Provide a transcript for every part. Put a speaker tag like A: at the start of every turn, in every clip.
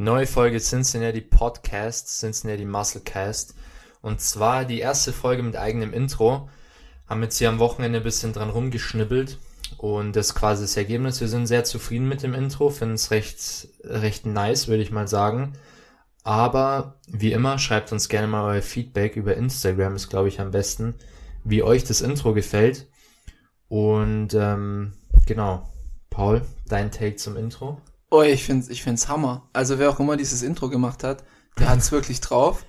A: Neue Folge Cincinnati Podcast, Cincinnati Musclecast. Und zwar die erste Folge mit eigenem Intro. Haben jetzt hier am Wochenende ein bisschen dran rumgeschnibbelt. Und das ist quasi das Ergebnis. Wir sind sehr zufrieden mit dem Intro, finden es recht, recht nice, würde ich mal sagen. Aber wie immer, schreibt uns gerne mal euer Feedback über Instagram, ist glaube ich am besten, wie euch das Intro gefällt. Und ähm, genau, Paul, dein Take zum Intro.
B: Oh, ich find's, ich find's Hammer. Also wer auch immer dieses Intro gemacht hat, der hat's wirklich drauf.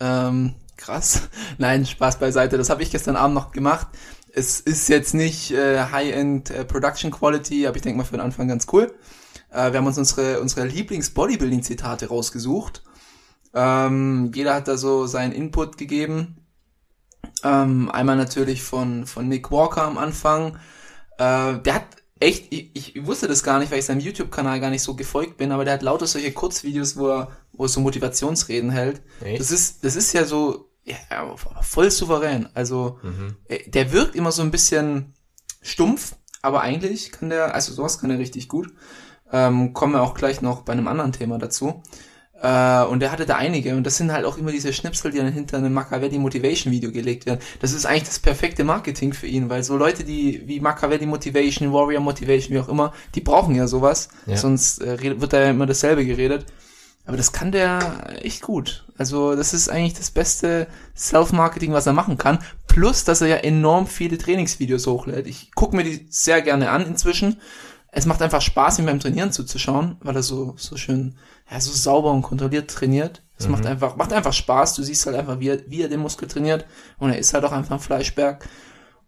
B: Ähm, krass. Nein, Spaß beiseite. Das habe ich gestern Abend noch gemacht. Es ist jetzt nicht äh, High-End äh, Production Quality, aber ich denke mal für den Anfang ganz cool. Äh, wir haben uns unsere, unsere Lieblings-Bodybuilding-Zitate rausgesucht. Ähm, jeder hat da so seinen Input gegeben. Ähm, einmal natürlich von, von Nick Walker am Anfang. Äh, der hat echt, ich, ich wusste das gar nicht, weil ich seinem YouTube-Kanal gar nicht so gefolgt bin, aber der hat lauter solche Kurzvideos, wo er, wo er so Motivationsreden hält. Echt? Das ist, das ist ja so, ja, voll souverän. Also, mhm. der wirkt immer so ein bisschen stumpf, aber eigentlich kann der, also sowas kann er richtig gut. Ähm, kommen wir auch gleich noch bei einem anderen Thema dazu. Äh, und er hatte da einige und das sind halt auch immer diese Schnipsel, die dann hinter einem Machiavelli Motivation Video gelegt werden. Das ist eigentlich das perfekte Marketing für ihn, weil so Leute, die wie Machiavelli Motivation, Warrior Motivation, wie auch immer, die brauchen ja sowas, ja. sonst äh, wird da ja immer dasselbe geredet. Aber das kann der echt gut. Also das ist eigentlich das beste Self-Marketing, was er machen kann. Plus, dass er ja enorm viele Trainingsvideos hochlädt. Ich gucke mir die sehr gerne an inzwischen. Es macht einfach Spaß, ihm beim Trainieren zuzuschauen, weil er so, so schön ja, so sauber und kontrolliert trainiert. Es mhm. macht einfach, macht einfach Spaß. Du siehst halt einfach, wie er, wie er den Muskel trainiert. Und er ist halt auch einfach ein Fleischberg.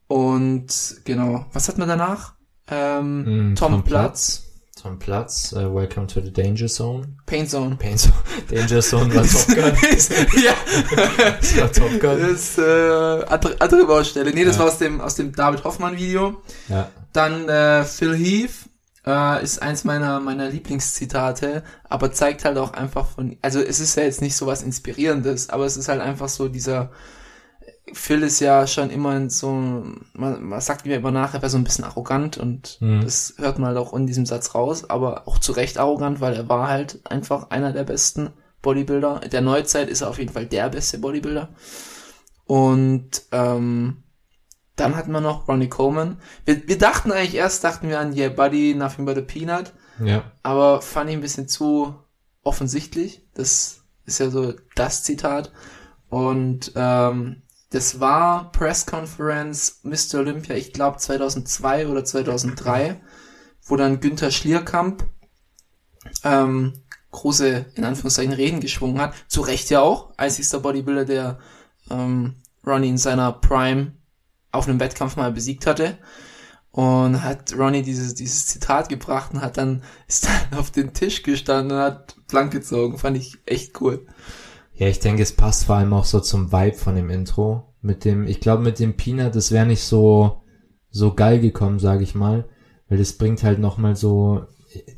B: Und genau, was hat man danach? Ähm,
A: mm, Tom, Tom Platz. Platz. Tom Platz, uh, Welcome to the Danger Zone.
B: Pain Zone.
A: Pain Zone. Danger Zone war Top Gun.
B: ja. das war Top Gun. Das ist äh, andere, andere Baustelle. Nee, das ja. war aus dem, aus dem David Hoffmann Video. Ja. Dann äh, Phil Heath äh, ist eins meiner, meiner Lieblingszitate, aber zeigt halt auch einfach von, also es ist ja jetzt nicht so was Inspirierendes, aber es ist halt einfach so dieser, Phil ist ja schon immer so, man, man sagt mir immer nach, er wäre so ein bisschen arrogant und mhm. das hört man halt auch in diesem Satz raus, aber auch zu Recht arrogant, weil er war halt einfach einer der besten Bodybuilder. Der Neuzeit ist er auf jeden Fall der beste Bodybuilder. Und ähm, dann hatten wir noch Ronnie Coleman. Wir, wir dachten eigentlich erst, dachten wir an Yeah Buddy, Nothing But a Peanut. Ja. Aber fand ich ein bisschen zu offensichtlich. Das ist ja so das Zitat. Und ähm, das war Press Conference Mr. Olympia, ich glaube 2002 oder 2003, wo dann Günther Schlierkamp ähm, große, in Anführungszeichen, Reden geschwungen hat. Zu Recht ja auch, einzigster Bodybuilder, der ähm, Ronnie in seiner Prime auf einem Wettkampf mal besiegt hatte. Und hat Ronnie dieses, dieses Zitat gebracht und hat dann, ist dann auf den Tisch gestanden und hat blank gezogen. Fand ich echt cool.
A: Ja, ich denke, es passt vor allem auch so zum Vibe von dem Intro. Mit dem, ich glaube, mit dem Peanut, das wäre nicht so, so geil gekommen, sage ich mal. Weil das bringt halt nochmal so,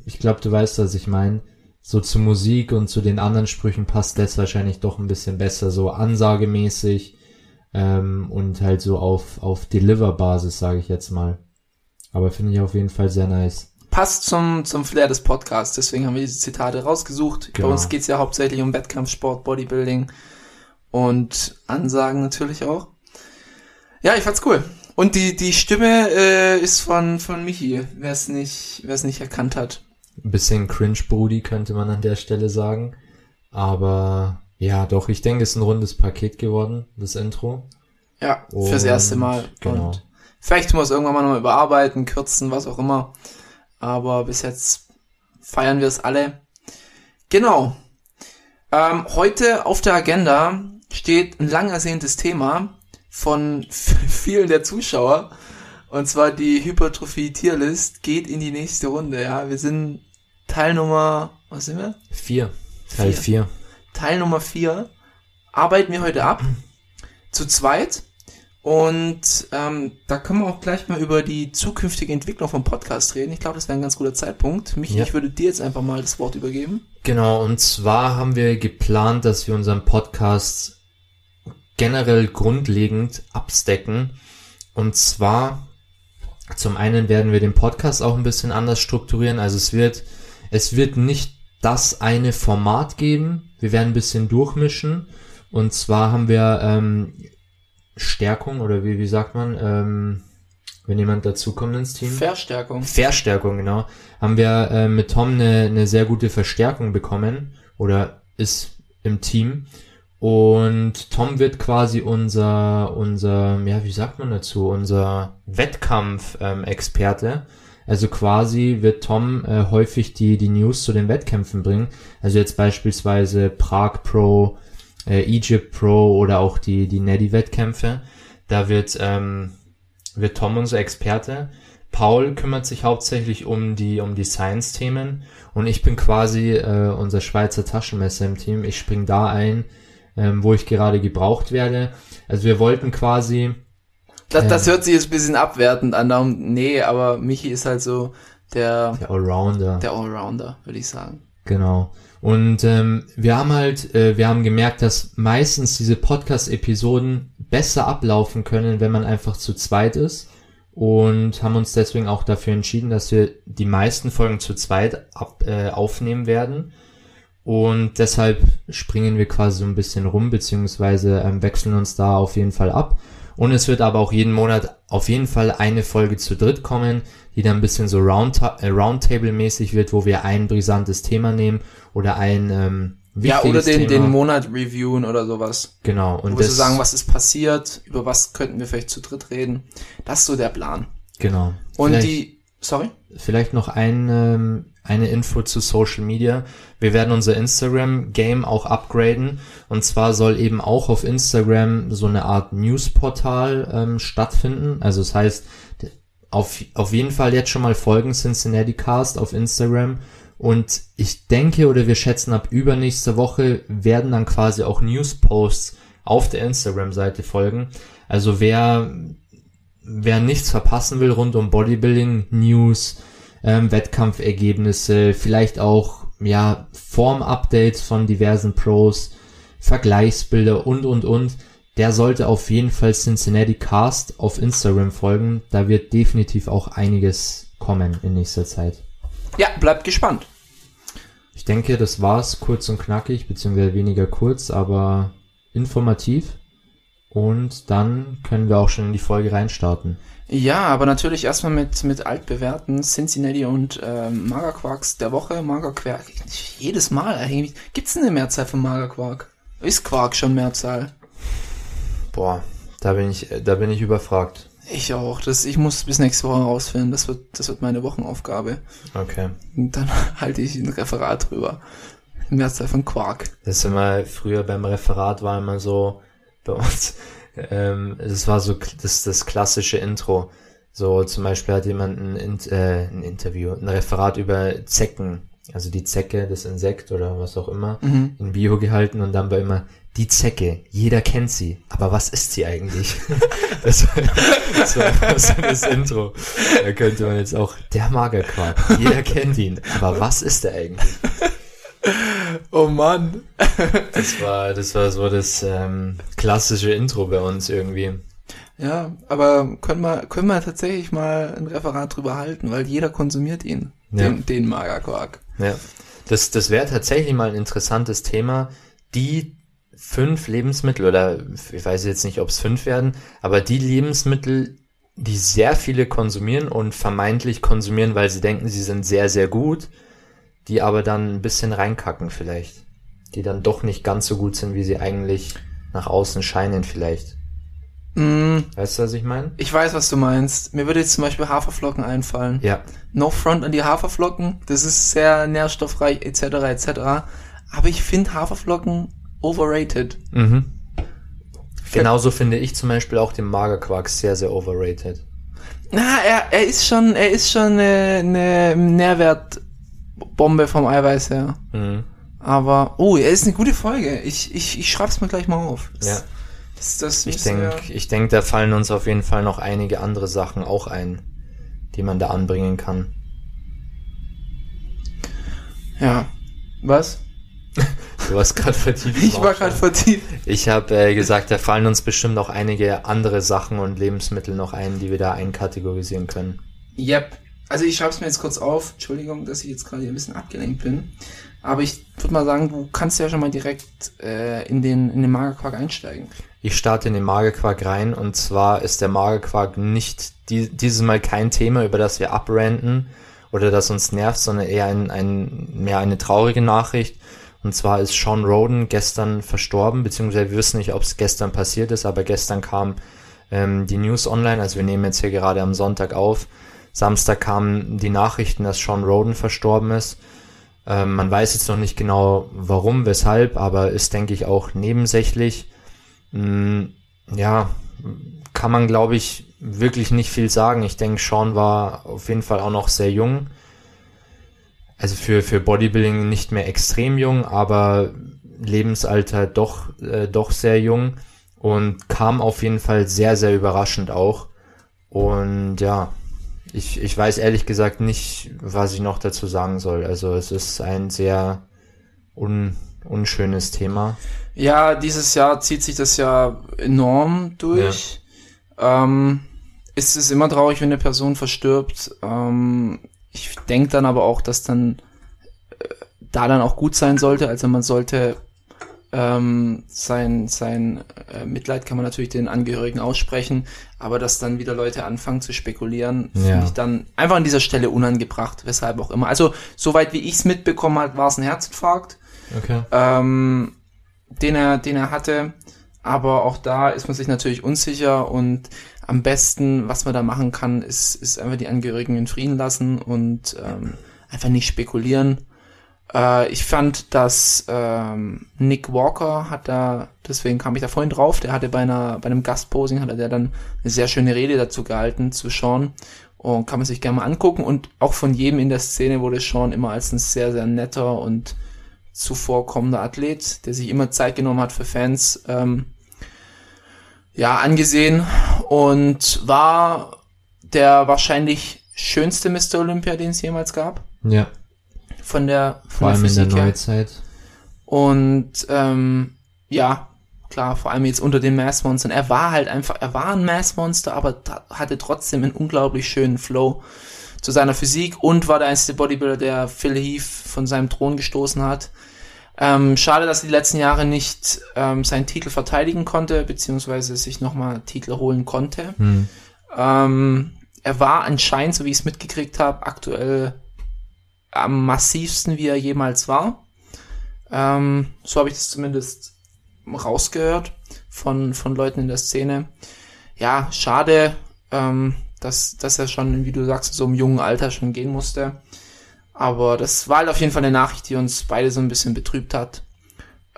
A: ich glaube, du weißt, was ich meine. So zu Musik und zu den anderen Sprüchen passt das wahrscheinlich doch ein bisschen besser, so ansagemäßig ähm, und halt so auf, auf Deliver-Basis, sage ich jetzt mal. Aber finde ich auf jeden Fall sehr nice.
B: Passt zum, zum Flair des Podcasts, deswegen haben wir diese Zitate rausgesucht. Genau. Bei uns geht's ja hauptsächlich um Wettkampfsport, Bodybuilding und Ansagen natürlich auch. Ja, ich fand's cool. Und die, die Stimme äh, ist von, von Michi, wer es nicht, wer es nicht erkannt hat.
A: Ein bisschen cringe-Brudi könnte man an der Stelle sagen. Aber ja, doch, ich denke, es ist ein rundes Paket geworden, das Intro.
B: Ja, Und, fürs erste Mal. Genau. Und vielleicht muss irgendwann mal nochmal überarbeiten, kürzen, was auch immer. Aber bis jetzt feiern wir es alle. Genau. Ähm, heute auf der Agenda steht ein lang ersehntes Thema von vielen der Zuschauer. Und zwar die Hypertrophie-Tierlist geht in die nächste Runde. Ja, wir sind Teilnummer, was sind wir?
A: Vier. Teil vier.
B: Teil Nummer 4, arbeiten wir heute ab. Zu zweit. Und ähm, da können wir auch gleich mal über die zukünftige Entwicklung vom Podcast reden. Ich glaube, das wäre ein ganz guter Zeitpunkt. Michi,
A: Ja.
B: ich würde dir jetzt einfach mal das Wort übergeben.
A: Genau, und zwar haben wir geplant, dass wir unseren Podcast generell grundlegend abstecken. Und zwar, zum einen werden wir den Podcast auch ein bisschen anders strukturieren. Also es wird, es wird nicht das eine Format geben. Wir werden ein bisschen durchmischen. Und zwar haben wir ähm, Stärkung oder wie, wie sagt man, ähm, wenn jemand dazukommt ins Team.
B: Verstärkung.
A: Verstärkung, genau. Haben wir äh, mit Tom eine, eine sehr gute Verstärkung bekommen oder ist im Team. Und Tom wird quasi unser, unser, ja, wie sagt man dazu, unser Wettkampf-Experte. Also quasi wird Tom äh, häufig die, die News zu den Wettkämpfen bringen. Also jetzt beispielsweise Prag Pro, äh, Egypt Pro oder auch die, die Neddy-Wettkämpfe. Da wird, ähm, wird Tom unser Experte. Paul kümmert sich hauptsächlich um die, um die Science-Themen und ich bin quasi äh, unser Schweizer Taschenmesser im Team. Ich spring da ein, ähm, wo ich gerade gebraucht werde. Also wir wollten quasi,
B: Das, das
A: Ähm.
B: hört sich jetzt ein bisschen abwertend an. Darum, nee, aber Michi ist halt so der,
A: der Allrounder.
B: der Allrounder, würde ich sagen.
A: Genau. Und ähm, wir haben halt, äh, wir haben gemerkt, dass meistens diese Podcast-Episoden besser ablaufen können, wenn man einfach zu zweit ist. Und haben uns deswegen auch dafür entschieden, dass wir die meisten Folgen zu zweit ab, äh, aufnehmen werden. Und deshalb springen wir quasi so ein bisschen rum, beziehungsweise ähm, wechseln uns da auf jeden Fall ab. Und es wird aber auch jeden Monat auf jeden Fall eine Folge zu dritt kommen, die dann ein bisschen so Round, äh, Roundtable-mäßig wird, wo wir ein brisantes Thema nehmen oder ein ähm,
B: Ja, oder
A: wichtiges
B: den,
A: Thema.
B: den Monat reviewen oder sowas.
A: Genau. Und
B: Wo wir so
A: das,
B: sagen, was ist passiert, über was könnten wir vielleicht zu dritt reden. Das ist so der Plan.
A: genau.
B: Und
A: Vielleicht-
B: die, sorry?
A: Vielleicht noch ein, ähm, eine Info zu Social Media. Wir werden unser Instagram-Game auch upgraden. Und zwar soll eben auch auf Instagram so eine Art Newsportal ähm, stattfinden. Also das heißt, auf, auf jeden Fall jetzt schon mal folgen Cincinnati Cast auf Instagram. Und ich denke oder wir schätzen ab übernächste Woche werden dann quasi auch News-Posts auf der Instagram-Seite folgen. Also wer wer nichts verpassen will rund um Bodybuilding, News, ähm, Wettkampfergebnisse, vielleicht auch ja Form-Updates von diversen Pros, Vergleichsbilder und und und, der sollte auf jeden Fall Cincinnati Cast auf Instagram folgen. Da wird definitiv auch einiges kommen in nächster Zeit.
B: Ja, bleibt gespannt.
A: Ich denke, das war's kurz und knackig, beziehungsweise weniger kurz, aber informativ. Und dann können wir auch schon in die Folge reinstarten.
B: Ja, aber natürlich erstmal mit, mit altbewährten Cincinnati und ähm, Magerquarks der Woche. Magerquark, jedes Mal eigentlich. Gibt's denn eine Mehrzahl von Magerquark? Ist Quark schon Mehrzahl?
A: Boah, da bin ich, da bin ich überfragt.
B: Ich auch. Das, ich muss bis nächste Woche rausfinden. Das wird, das wird meine Wochenaufgabe.
A: Okay.
B: Und dann halte ich ein Referat drüber. Mehrzahl von Quark.
A: Das ist immer, früher beim Referat war immer so, bei uns, ähm, das war so das, das klassische Intro. So zum Beispiel hat jemand ein, äh, ein Interview, ein Referat über Zecken, also die Zecke, das Insekt oder was auch immer, in Bio gehalten und dann war immer die Zecke, jeder kennt sie, aber was ist sie eigentlich? das, war, das war so das Intro. Da könnte man jetzt auch, der Magerquark, jeder kennt ihn, aber was ist er eigentlich?
B: Oh Mann.
A: Das war, das war so das ähm, klassische Intro bei uns irgendwie.
B: Ja, aber können wir, können wir tatsächlich mal ein Referat drüber halten, weil jeder konsumiert ihn.
A: Ja.
B: Den, den Magerquark.
A: Ja. Das, das wäre tatsächlich mal ein interessantes Thema. Die fünf Lebensmittel, oder ich weiß jetzt nicht, ob es fünf werden, aber die Lebensmittel, die sehr viele konsumieren und vermeintlich konsumieren, weil sie denken, sie sind sehr, sehr gut, die aber dann ein bisschen reinkacken vielleicht. Die dann doch nicht ganz so gut sind, wie sie eigentlich nach außen scheinen vielleicht.
B: Mm,
A: Weißt du, was ich meine?
B: ich weiß, was du meinst. Mir würde jetzt zum Beispiel Haferflocken einfallen.
A: Ja.
B: No front an die Haferflocken. Das ist sehr nährstoffreich etc. etc. Aber ich finde Haferflocken overrated.
A: Mhm. Genauso finde ich zum Beispiel auch den Magerquark sehr, sehr overrated.
B: Na, er, er ist schon, er ist schon eine, eine Nährwertbombe vom Eiweiß her.
A: Mhm.
B: Aber, oh, er ist eine gute Folge. Ich, ich, ich schreib's mir gleich mal auf. Das,
A: Ja.
B: Das, das
A: Ich denke,
B: wir-
A: ich denk, da fallen uns auf jeden Fall noch einige andere Sachen auch ein, die man da anbringen kann.
B: Ja. Was?
A: Du warst gerade vertieft.
B: Ich war gerade vertieft.
A: Ich habe äh, gesagt, da fallen uns bestimmt noch einige andere Sachen und Lebensmittel noch ein, die wir da einkategorisieren können.
B: Yep. Also ich schreib's mir jetzt kurz auf. Entschuldigung, dass ich jetzt gerade ein bisschen abgelenkt bin. Aber ich würde mal sagen, du kannst ja schon mal direkt äh, in den in den Magerquark einsteigen.
A: Ich starte in den Magerquark rein und zwar ist der Magerquark nicht die, dieses Mal kein Thema, über das wir abranten oder das uns nervt, sondern eher ein, ein, mehr eine traurige Nachricht. Und zwar ist Sean Roden gestern verstorben, beziehungsweise wir wissen nicht, ob es gestern passiert ist, aber gestern kam ähm, die News online, also wir nehmen jetzt hier gerade am Sonntag auf. Samstag kamen die Nachrichten, dass Sean Roden verstorben ist. Ähm, man weiß jetzt noch nicht genau warum, weshalb, aber ist, denke ich, auch nebensächlich. Mm, ja, kann man, glaube ich, wirklich nicht viel sagen. Ich denke, Sean war auf jeden Fall auch noch sehr jung. Also für, für Bodybuilding nicht mehr extrem jung, aber Lebensalter doch, äh, doch sehr jung und kam auf jeden Fall sehr, sehr überraschend auch. Und ja, ich, ich weiß ehrlich gesagt nicht, was ich noch dazu sagen soll. Also es ist ein sehr un, unschönes Thema.
B: Ja, dieses Jahr zieht sich das ja enorm durch. Ähm, es ist immer traurig, wenn eine Person verstirbt. Ähm, ich denke dann aber auch, dass dann äh, da dann auch gut sein sollte. Also man sollte ähm, sein, sein äh, Mitleid kann man natürlich den Angehörigen aussprechen, aber dass dann wieder Leute anfangen zu spekulieren,
A: Ja.
B: finde ich dann einfach an dieser Stelle unangebracht, weshalb auch immer. Also soweit wie ich es mitbekommen habe, war es ein Herzinfarkt
A: Okay.
B: ähm, den er, den er hatte. Aber auch da ist man sich natürlich unsicher und am besten, was man da machen kann, ist, ist einfach die Angehörigen in Frieden lassen und ähm, einfach nicht spekulieren. Äh, ich fand, dass ähm, Nick Walker hat da, deswegen kam ich da vorhin drauf, der hatte bei einer, bei einem Gastposing hatte der dann eine sehr schöne Rede dazu gehalten zu Sean und kann man sich gerne mal angucken und auch von jedem in der Szene wurde Sean immer als ein sehr, sehr netter und zuvorkommender Athlet, der sich immer Zeit genommen hat für Fans, ähm, ja, angesehen und war der wahrscheinlich schönste Mr. Olympia, den es jemals gab.
A: Ja,
B: Von der, von
A: vor allem in der
B: Physik her.
A: Neuzeit.
B: Und ähm, ja, klar, vor allem jetzt unter den Mass-Monstern. Er war halt einfach, er war ein Mass-Monster, aber hatte trotzdem einen unglaublich schönen Flow zu seiner Physik und war der einzige Bodybuilder, der Phil Heath von seinem Thron gestoßen hat. Ähm, schade, dass er die letzten Jahre nicht ähm, seinen Titel verteidigen konnte, beziehungsweise sich nochmal Titel holen konnte.
A: Hm.
B: Ähm, er war anscheinend, so wie ich es mitgekriegt habe, aktuell am massivsten, wie er jemals war. Ähm, so habe ich das zumindest rausgehört von, von Leuten in der Szene. Ja, schade, ähm, dass, dass er schon, wie du sagst, so im jungen Alter schon gehen musste. Aber das war halt auf jeden Fall eine Nachricht, die uns beide so ein bisschen betrübt hat.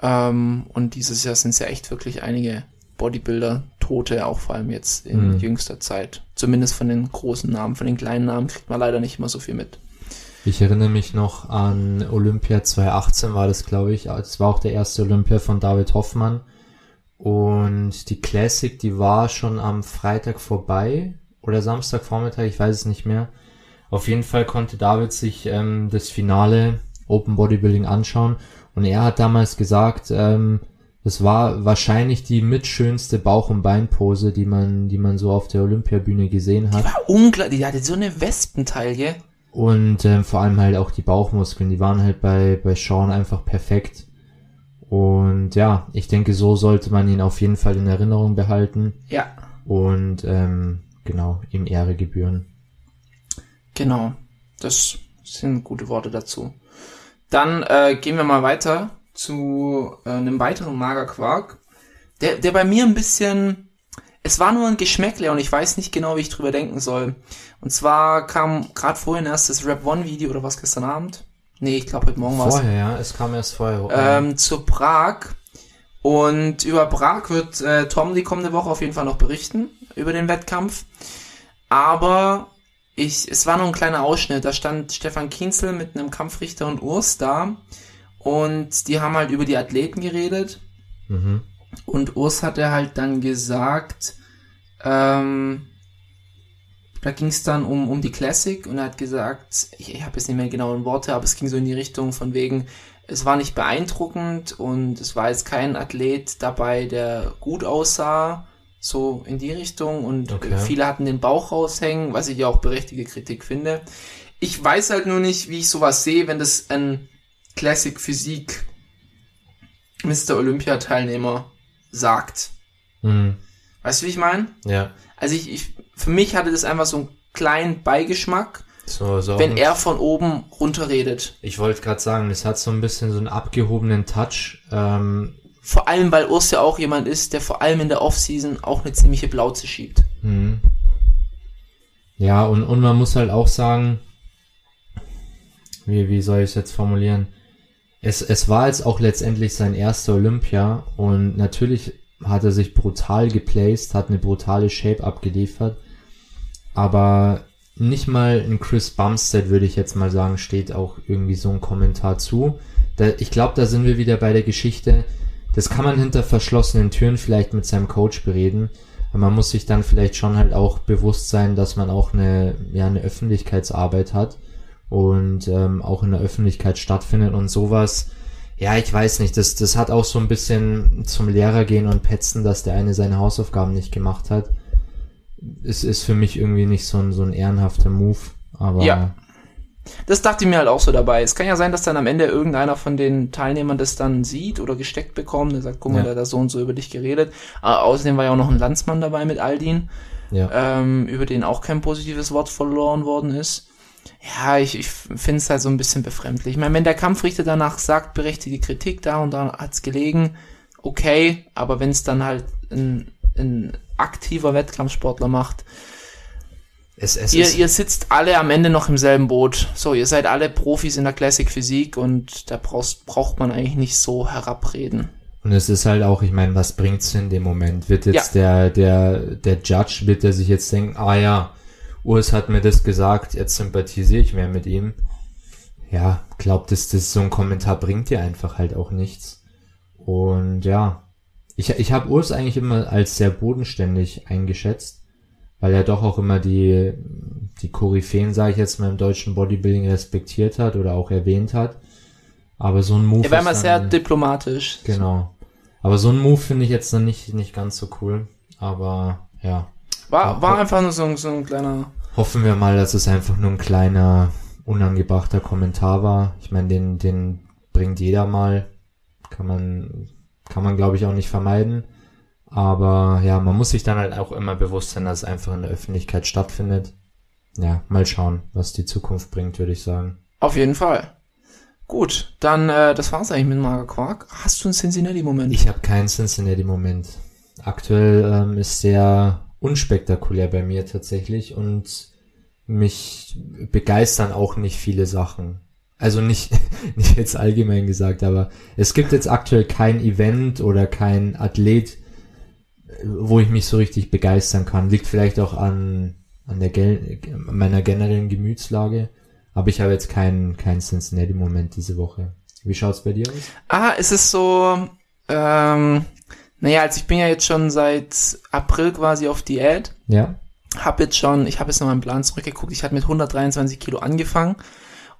B: Ähm, und dieses Jahr sind es ja echt wirklich einige Bodybuilder, Tote, auch vor allem jetzt in
A: Mhm.
B: jüngster Zeit. Zumindest von den großen Namen, von den kleinen Namen kriegt man leider nicht immer so viel mit.
A: Ich erinnere mich noch an Olympia 2018 war das, glaube ich. Das war auch der erste Olympia von David Hoffmann. Und die Classic, die war schon am Freitag vorbei oder Samstagvormittag, ich weiß es nicht mehr. Auf jeden Fall konnte David sich ähm, das Finale Open Bodybuilding anschauen und er hat damals gesagt, ähm, das war wahrscheinlich die mitschönste Bauch- und Beinpose, die man, die man so auf der Olympiabühne gesehen hat.
B: War unglaublich, die hatte so eine Wespentaille.
A: Und ähm, vor allem halt auch die Bauchmuskeln, die waren halt bei, bei Sean einfach perfekt. Und ja, ich denke, so sollte man ihn auf jeden Fall in Erinnerung behalten
B: Ja,
A: und ähm, genau, ihm Ehre gebühren.
B: genau. Das sind gute Worte dazu. Dann äh, gehen wir mal weiter zu äh, einem weiteren Magerquark, der, der bei mir ein bisschen, es war nur ein Geschmäckle und ich weiß nicht genau, wie ich drüber denken soll. Und zwar kam gerade vorhin erst das Rap One Video oder was gestern Abend? Nee, ich glaube heute Morgen war es.
A: Vorher, ja, es kam erst vorher.
B: ähm, zu Prag. Und über Prag wird äh, Tom die kommende Woche auf jeden Fall noch berichten, über den Wettkampf. Aber ich, es war nur ein kleiner Ausschnitt. Da stand Stefan Kienzel mit einem Kampfrichter und Urs da. Und die haben halt über die Athleten geredet.
A: Mhm.
B: Und Urs hatte halt dann gesagt, ähm, da ging es dann um, um die Classic und er hat gesagt, ich, ich habe jetzt nicht mehr genau in Worte, aber es ging so in die Richtung von wegen, es war nicht beeindruckend und es war jetzt kein Athlet dabei, der gut aussah, so in die Richtung und
A: Okay.
B: viele hatten den Bauch raushängen, was ich ja auch berechtigte Kritik finde. Ich weiß halt nur nicht, wie ich sowas sehe, wenn das ein Classic Physik Mr. Olympia Teilnehmer sagt.
A: Mhm.
B: Weißt du, wie ich meine?
A: Ja.
B: Also ich, ich, für mich hatte das einfach so einen kleinen Beigeschmack,
A: So, so
B: wenn er von oben runterredet.
A: Ich wollte gerade sagen, es hat so ein bisschen so einen abgehobenen Touch. Ähm,
B: Vor allem, weil Urs ja auch jemand ist, der vor allem in der Offseason auch eine ziemliche Blauze schiebt.
A: Mhm. Ja, und, und man muss halt auch sagen, wie, wie soll ich es jetzt formulieren? Es, es war jetzt auch letztendlich sein erster Olympia und natürlich hat er sich brutal geplaced, hat eine brutale Shape abgeliefert, aber nicht mal in Chris Bumstead würde ich jetzt mal sagen, steht auch irgendwie so ein Kommentar zu. Da, ich glaube, da sind wir wieder bei der Geschichte, das kann man hinter verschlossenen Türen vielleicht mit seinem Coach bereden, aber man muss sich dann vielleicht schon halt auch bewusst sein, dass man auch eine, ja, eine Öffentlichkeitsarbeit hat und ähm, auch in der Öffentlichkeit stattfindet und sowas. Ja, ich weiß nicht, das, das hat auch so ein bisschen zum Lehrer gehen und petzen, dass der eine seine Hausaufgaben nicht gemacht hat. Es ist für mich irgendwie nicht so ein, so ein ehrenhafter Move, aber
B: Ja. Das dachte ich mir halt auch so dabei. Es kann ja sein, dass dann am Ende irgendeiner von den Teilnehmern das dann sieht oder gesteckt bekommt. Der sagt, guck mal,
A: Ja.
B: der hat da so und so über dich geredet. Aber außerdem war ja auch noch ein Landsmann dabei mit Aldin,
A: ja.
B: ähm, über den auch kein positives Wort verloren worden ist. Ja, ich, ich finde es halt so ein bisschen befremdlich. Ich meine, wenn der Kampfrichter danach sagt, berechtigte Kritik, da und da hat's gelegen, okay, aber wenn es dann halt ein, ein aktiver Wettkampfsportler macht,
A: es, es
B: ihr, ihr sitzt alle am Ende noch im selben Boot. So, ihr seid alle Profis in der Classic Physik und da brauchst, braucht man eigentlich nicht so herabreden.
A: Und es ist halt auch, ich meine, was bringt's in dem Moment? Wird jetzt der, der, der Judge, wird der sich jetzt denken, ah ja, Urs hat mir das gesagt, jetzt sympathisiere ich mehr mit ihm. Ja, glaubt es, das so ein Kommentar bringt dir einfach halt auch nichts. Und ja, ich, ich habe Urs eigentlich immer als sehr bodenständig eingeschätzt, weil er doch auch immer die, die Koryphäen, sage ich jetzt mal, im deutschen Bodybuilding respektiert hat oder auch erwähnt hat. Aber so ein Move
B: Er war immer sehr diplomatisch.
A: Genau. Aber so ein Move finde ich jetzt dann nicht, nicht ganz so cool. Aber ja,
B: War, war einfach nur so, ein- so ein kleiner.
A: hoffen wir mal, dass es einfach nur ein kleiner, unangebrachter Kommentar war. Ich meine, den, den bringt jeder mal. Kann man, kann man glaube ich auch nicht vermeiden. Aber ja, man muss sich dann halt auch immer bewusst sein, dass es einfach in der Öffentlichkeit stattfindet. Ja, mal schauen, was die Zukunft bringt, würde ich sagen.
B: Auf jeden Fall. Gut, dann, äh, das war's eigentlich mit Mager Quark. Hast du einen Cincinnati-Moment?
A: Ich habe keinen Cincinnati-Moment. Aktuell ähm, ist sehr unspektakulär bei mir tatsächlich und mich begeistern auch nicht viele Sachen. Also nicht, nicht jetzt allgemein gesagt, aber es gibt jetzt aktuell kein Event oder kein Athlet, wo ich mich so richtig begeistern kann. Liegt vielleicht auch an, an der Gel meiner generellen Gemütslage. Aber ich habe jetzt keinen, keinen Cincinnati-Moment diese Woche. Wie schaut's bei dir aus?
B: Ah, es ist so, ähm, naja, also ich bin ja jetzt schon seit April quasi auf Diät.
A: Ja?
B: Hab jetzt schon, ich habe jetzt noch meinen Plan zurückgeguckt. Ich hatte mit 123 Kilo angefangen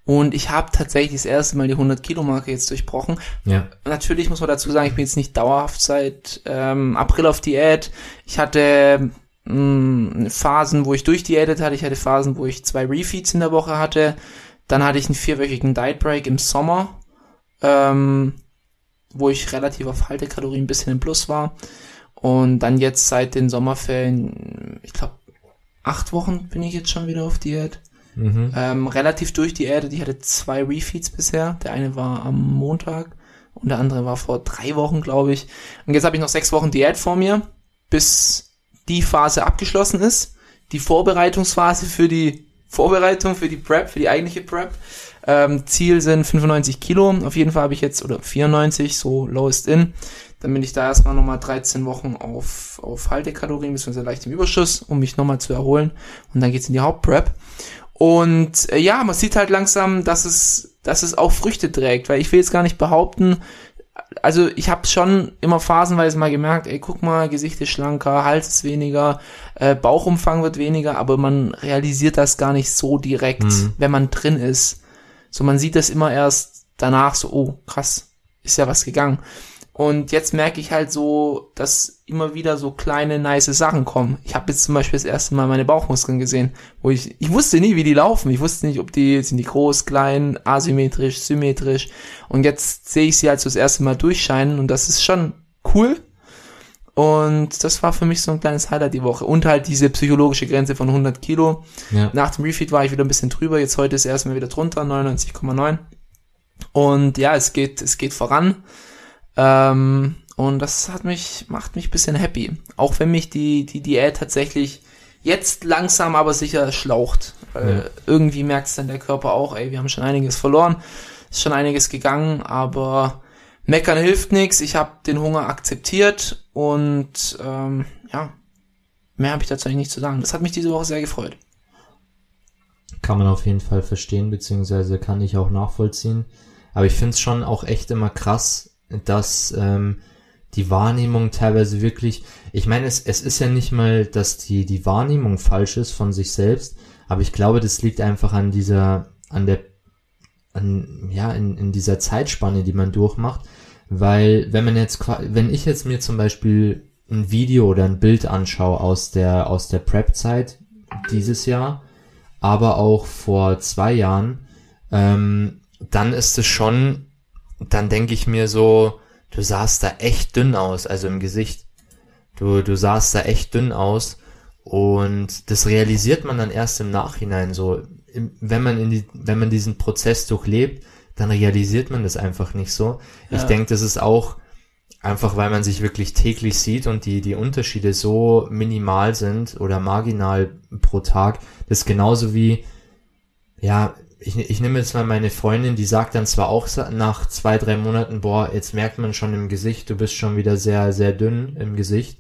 B: und ich habe tatsächlich das erste Mal die 100 Kilo Marke jetzt durchbrochen.
A: Ja.
B: Natürlich muss man dazu sagen, ich bin jetzt nicht dauerhaft seit ähm, April auf Diät. Ich hatte mh, Phasen, wo ich durchdiätet hatte. Ich hatte Phasen, wo ich zwei Refeeds in der Woche hatte. Dann hatte ich einen vierwöchigen Diet Break im Sommer, ähm, wo ich relativ auf Haltekalorien ein bisschen im Plus war. Und dann jetzt seit den Sommerferien, ich glaube, acht Wochen bin ich jetzt schon wieder auf Diät.
A: Mhm.
B: Ähm, relativ durchdiätet. Ich hatte zwei Refeeds bisher. Der eine war am Montag und der andere war vor drei Wochen, glaube ich. Und jetzt habe ich noch sechs Wochen Diät vor mir, bis die Phase abgeschlossen ist. Die Vorbereitungsphase für die Vorbereitung, für die Prep, für die eigentliche Prep. Ähm, Ziel sind 95 Kilo. Auf jeden Fall habe ich jetzt, oder 94, so lowest in. Dann bin ich da erstmal nochmal 13 Wochen auf, auf Haltekalorien, beziehungsweise leicht im Überschuss, um mich nochmal zu erholen. Und dann geht's in die Hauptprep. Und äh, ja, man sieht halt langsam, dass es, dass es auch Früchte trägt, weil ich will jetzt gar nicht behaupten, also ich habe schon immer phasenweise mal gemerkt, ey, guck mal, Gesicht ist schlanker, Hals ist weniger, äh, Bauchumfang wird weniger, aber man realisiert das gar nicht so direkt,
A: Mhm.
B: wenn man drin ist. So, man sieht das immer erst danach so, oh, krass, ist ja was gegangen. Und jetzt merke ich halt so, dass immer wieder so kleine, nice Sachen kommen. Ich habe jetzt zum Beispiel das erste Mal meine Bauchmuskeln gesehen, wo ich, ich wusste nie, wie die laufen. Ich wusste nicht, ob die, sind die groß, klein, asymmetrisch, symmetrisch. Und jetzt sehe ich sie halt so das erste Mal durchscheinen und das ist schon cool. Und das war für mich so ein kleines Highlight die Woche. Und halt diese psychologische Grenze von 100 Kilo.
A: Ja.
B: Nach dem Refeed war ich wieder ein bisschen drüber. Jetzt heute ist erstmal wieder drunter, 99,9. Und ja, es geht, es geht voran. Ähm, und das hat mich, macht mich ein bisschen happy. Auch wenn mich die, die Diät tatsächlich jetzt langsam aber sicher schlaucht. Weil
A: Ja.
B: irgendwie merkt es dann der Körper auch, ey, wir haben schon einiges verloren, ist schon einiges gegangen, aber meckern hilft nichts. Ich habe den Hunger akzeptiert und ähm, ja, mehr habe ich dazu eigentlich nicht zu sagen. Das hat mich diese Woche sehr gefreut.
A: Kann man auf jeden Fall verstehen, beziehungsweise kann ich auch nachvollziehen. Aber ich finde es schon auch echt immer krass, dass ähm, die Wahrnehmung teilweise wirklich, ich meine, es, es ist ja nicht mal, dass die, die Wahrnehmung falsch ist von sich selbst, aber ich glaube, das liegt einfach an dieser, an der, an, ja, in, in dieser Zeitspanne, die man durchmacht, weil wenn man jetzt, wenn ich jetzt mir zum Beispiel ein Video oder ein Bild anschaue aus der, aus der Prep-Zeit dieses Jahr, aber auch vor zwei Jahren, ähm, dann ist es schon, dann denke ich mir so, du sahst da echt dünn aus, also im Gesicht. Du, du sahst da echt dünn aus und das realisiert man dann erst im Nachhinein so. Wenn man in die, wenn man diesen Prozess durchlebt, dann realisiert man das einfach nicht so. Ich
B: Ja.
A: denke, das ist auch einfach, weil man sich wirklich täglich sieht und die, die Unterschiede so minimal sind oder marginal pro Tag. Das ist genauso wie, ja, ich, ich nehme jetzt mal meine Freundin, die sagt dann zwar auch nach zwei, drei Monaten, boah, jetzt merkt man schon im Gesicht, du bist schon wieder sehr, sehr dünn im Gesicht.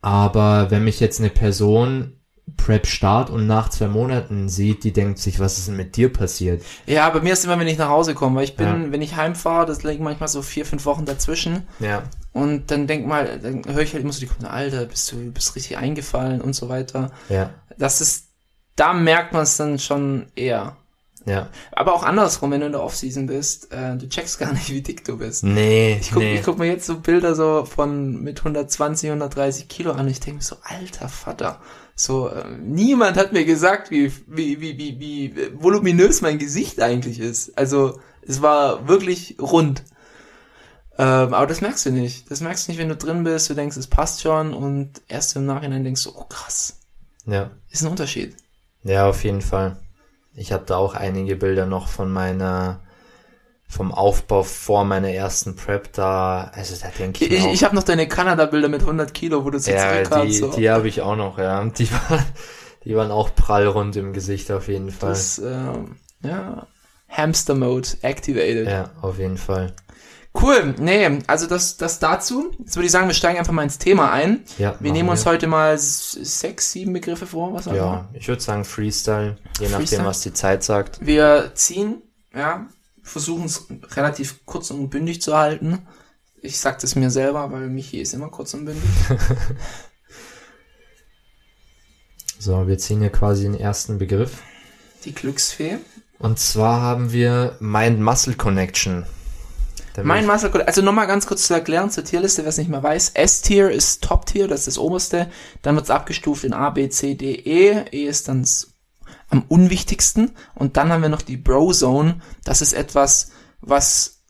A: Aber wenn mich jetzt eine Person Prep start und nach zwei Monaten sieht, die denkt sich, was ist denn mit dir passiert?
B: Ja, bei mir ist immer, wenn ich nach Hause komme, weil ich bin,
A: Ja.
B: wenn ich heimfahre, das liegen manchmal so vier, fünf Wochen dazwischen.
A: Ja,
B: Und dann denk mal, dann höre ich halt immer so die Kommentare, Alter, bist du bist richtig eingefallen und so weiter.
A: ja,
B: Das ist, da merkt man es dann schon eher.
A: ja.
B: Aber auch andersrum, wenn du in der Offseason bist, äh, du checkst gar nicht, wie dick du bist.
A: Nee,
B: Ich guck,
A: nee.
B: ich guck mir jetzt so Bilder so von mit 120, 130 Kilo an und ich denke mir so, alter Vater. So, äh, niemand hat mir gesagt, wie, wie, wie, wie, wie voluminös mein Gesicht eigentlich ist. Also, es war wirklich rund. Ähm, aber das merkst du nicht. Das merkst du nicht, wenn du drin bist, du denkst, es passt schon und erst im Nachhinein denkst du, oh krass,
A: ja.
B: ist ein Unterschied.
A: Ja, auf jeden Fall. Ich habe da auch einige Bilder noch von meiner, vom Aufbau vor meiner ersten Prep da, also da denke ich,
B: Ich, ich habe noch deine Kanada-Bilder mit 100 Kilo, wo du so
A: ja, die,
B: so.
A: die habe ich auch noch, ja. Die waren, die waren auch prallrund im Gesicht auf jeden Fall.
B: das, ähm, ja, Hamster-Mode activated.
A: ja, auf jeden Fall.
B: Cool, nee, also das, das dazu. Jetzt würde ich sagen, wir steigen einfach mal ins Thema ein.
A: Ja,
B: Wir nehmen uns heute mal sechs, sieben Begriffe vor, was auch.
A: Ja, ich würde sagen Freestyle, je nachdem,
B: Freestyle?
A: was die Zeit sagt.
B: Wir ziehen, ja, versuchen es relativ kurz und bündig zu halten. Ich sag das mir selber, weil Michi ist immer kurz und bündig.
A: So, wir ziehen hier quasi den ersten Begriff.
B: Die Glücksfee.
A: Und zwar haben wir Mind-Muscle Connection. Da
B: Mein
A: will
B: Muscle, also nochmal ganz kurz zu erklären zur Tierliste, wer es nicht mehr weiß. S-Tier ist Top-Tier, das ist das oberste. Dann wird es abgestuft in A, B, C, D, E. E ist dann am unwichtigsten. Und dann haben wir noch die Bro-Zone. Das ist etwas, was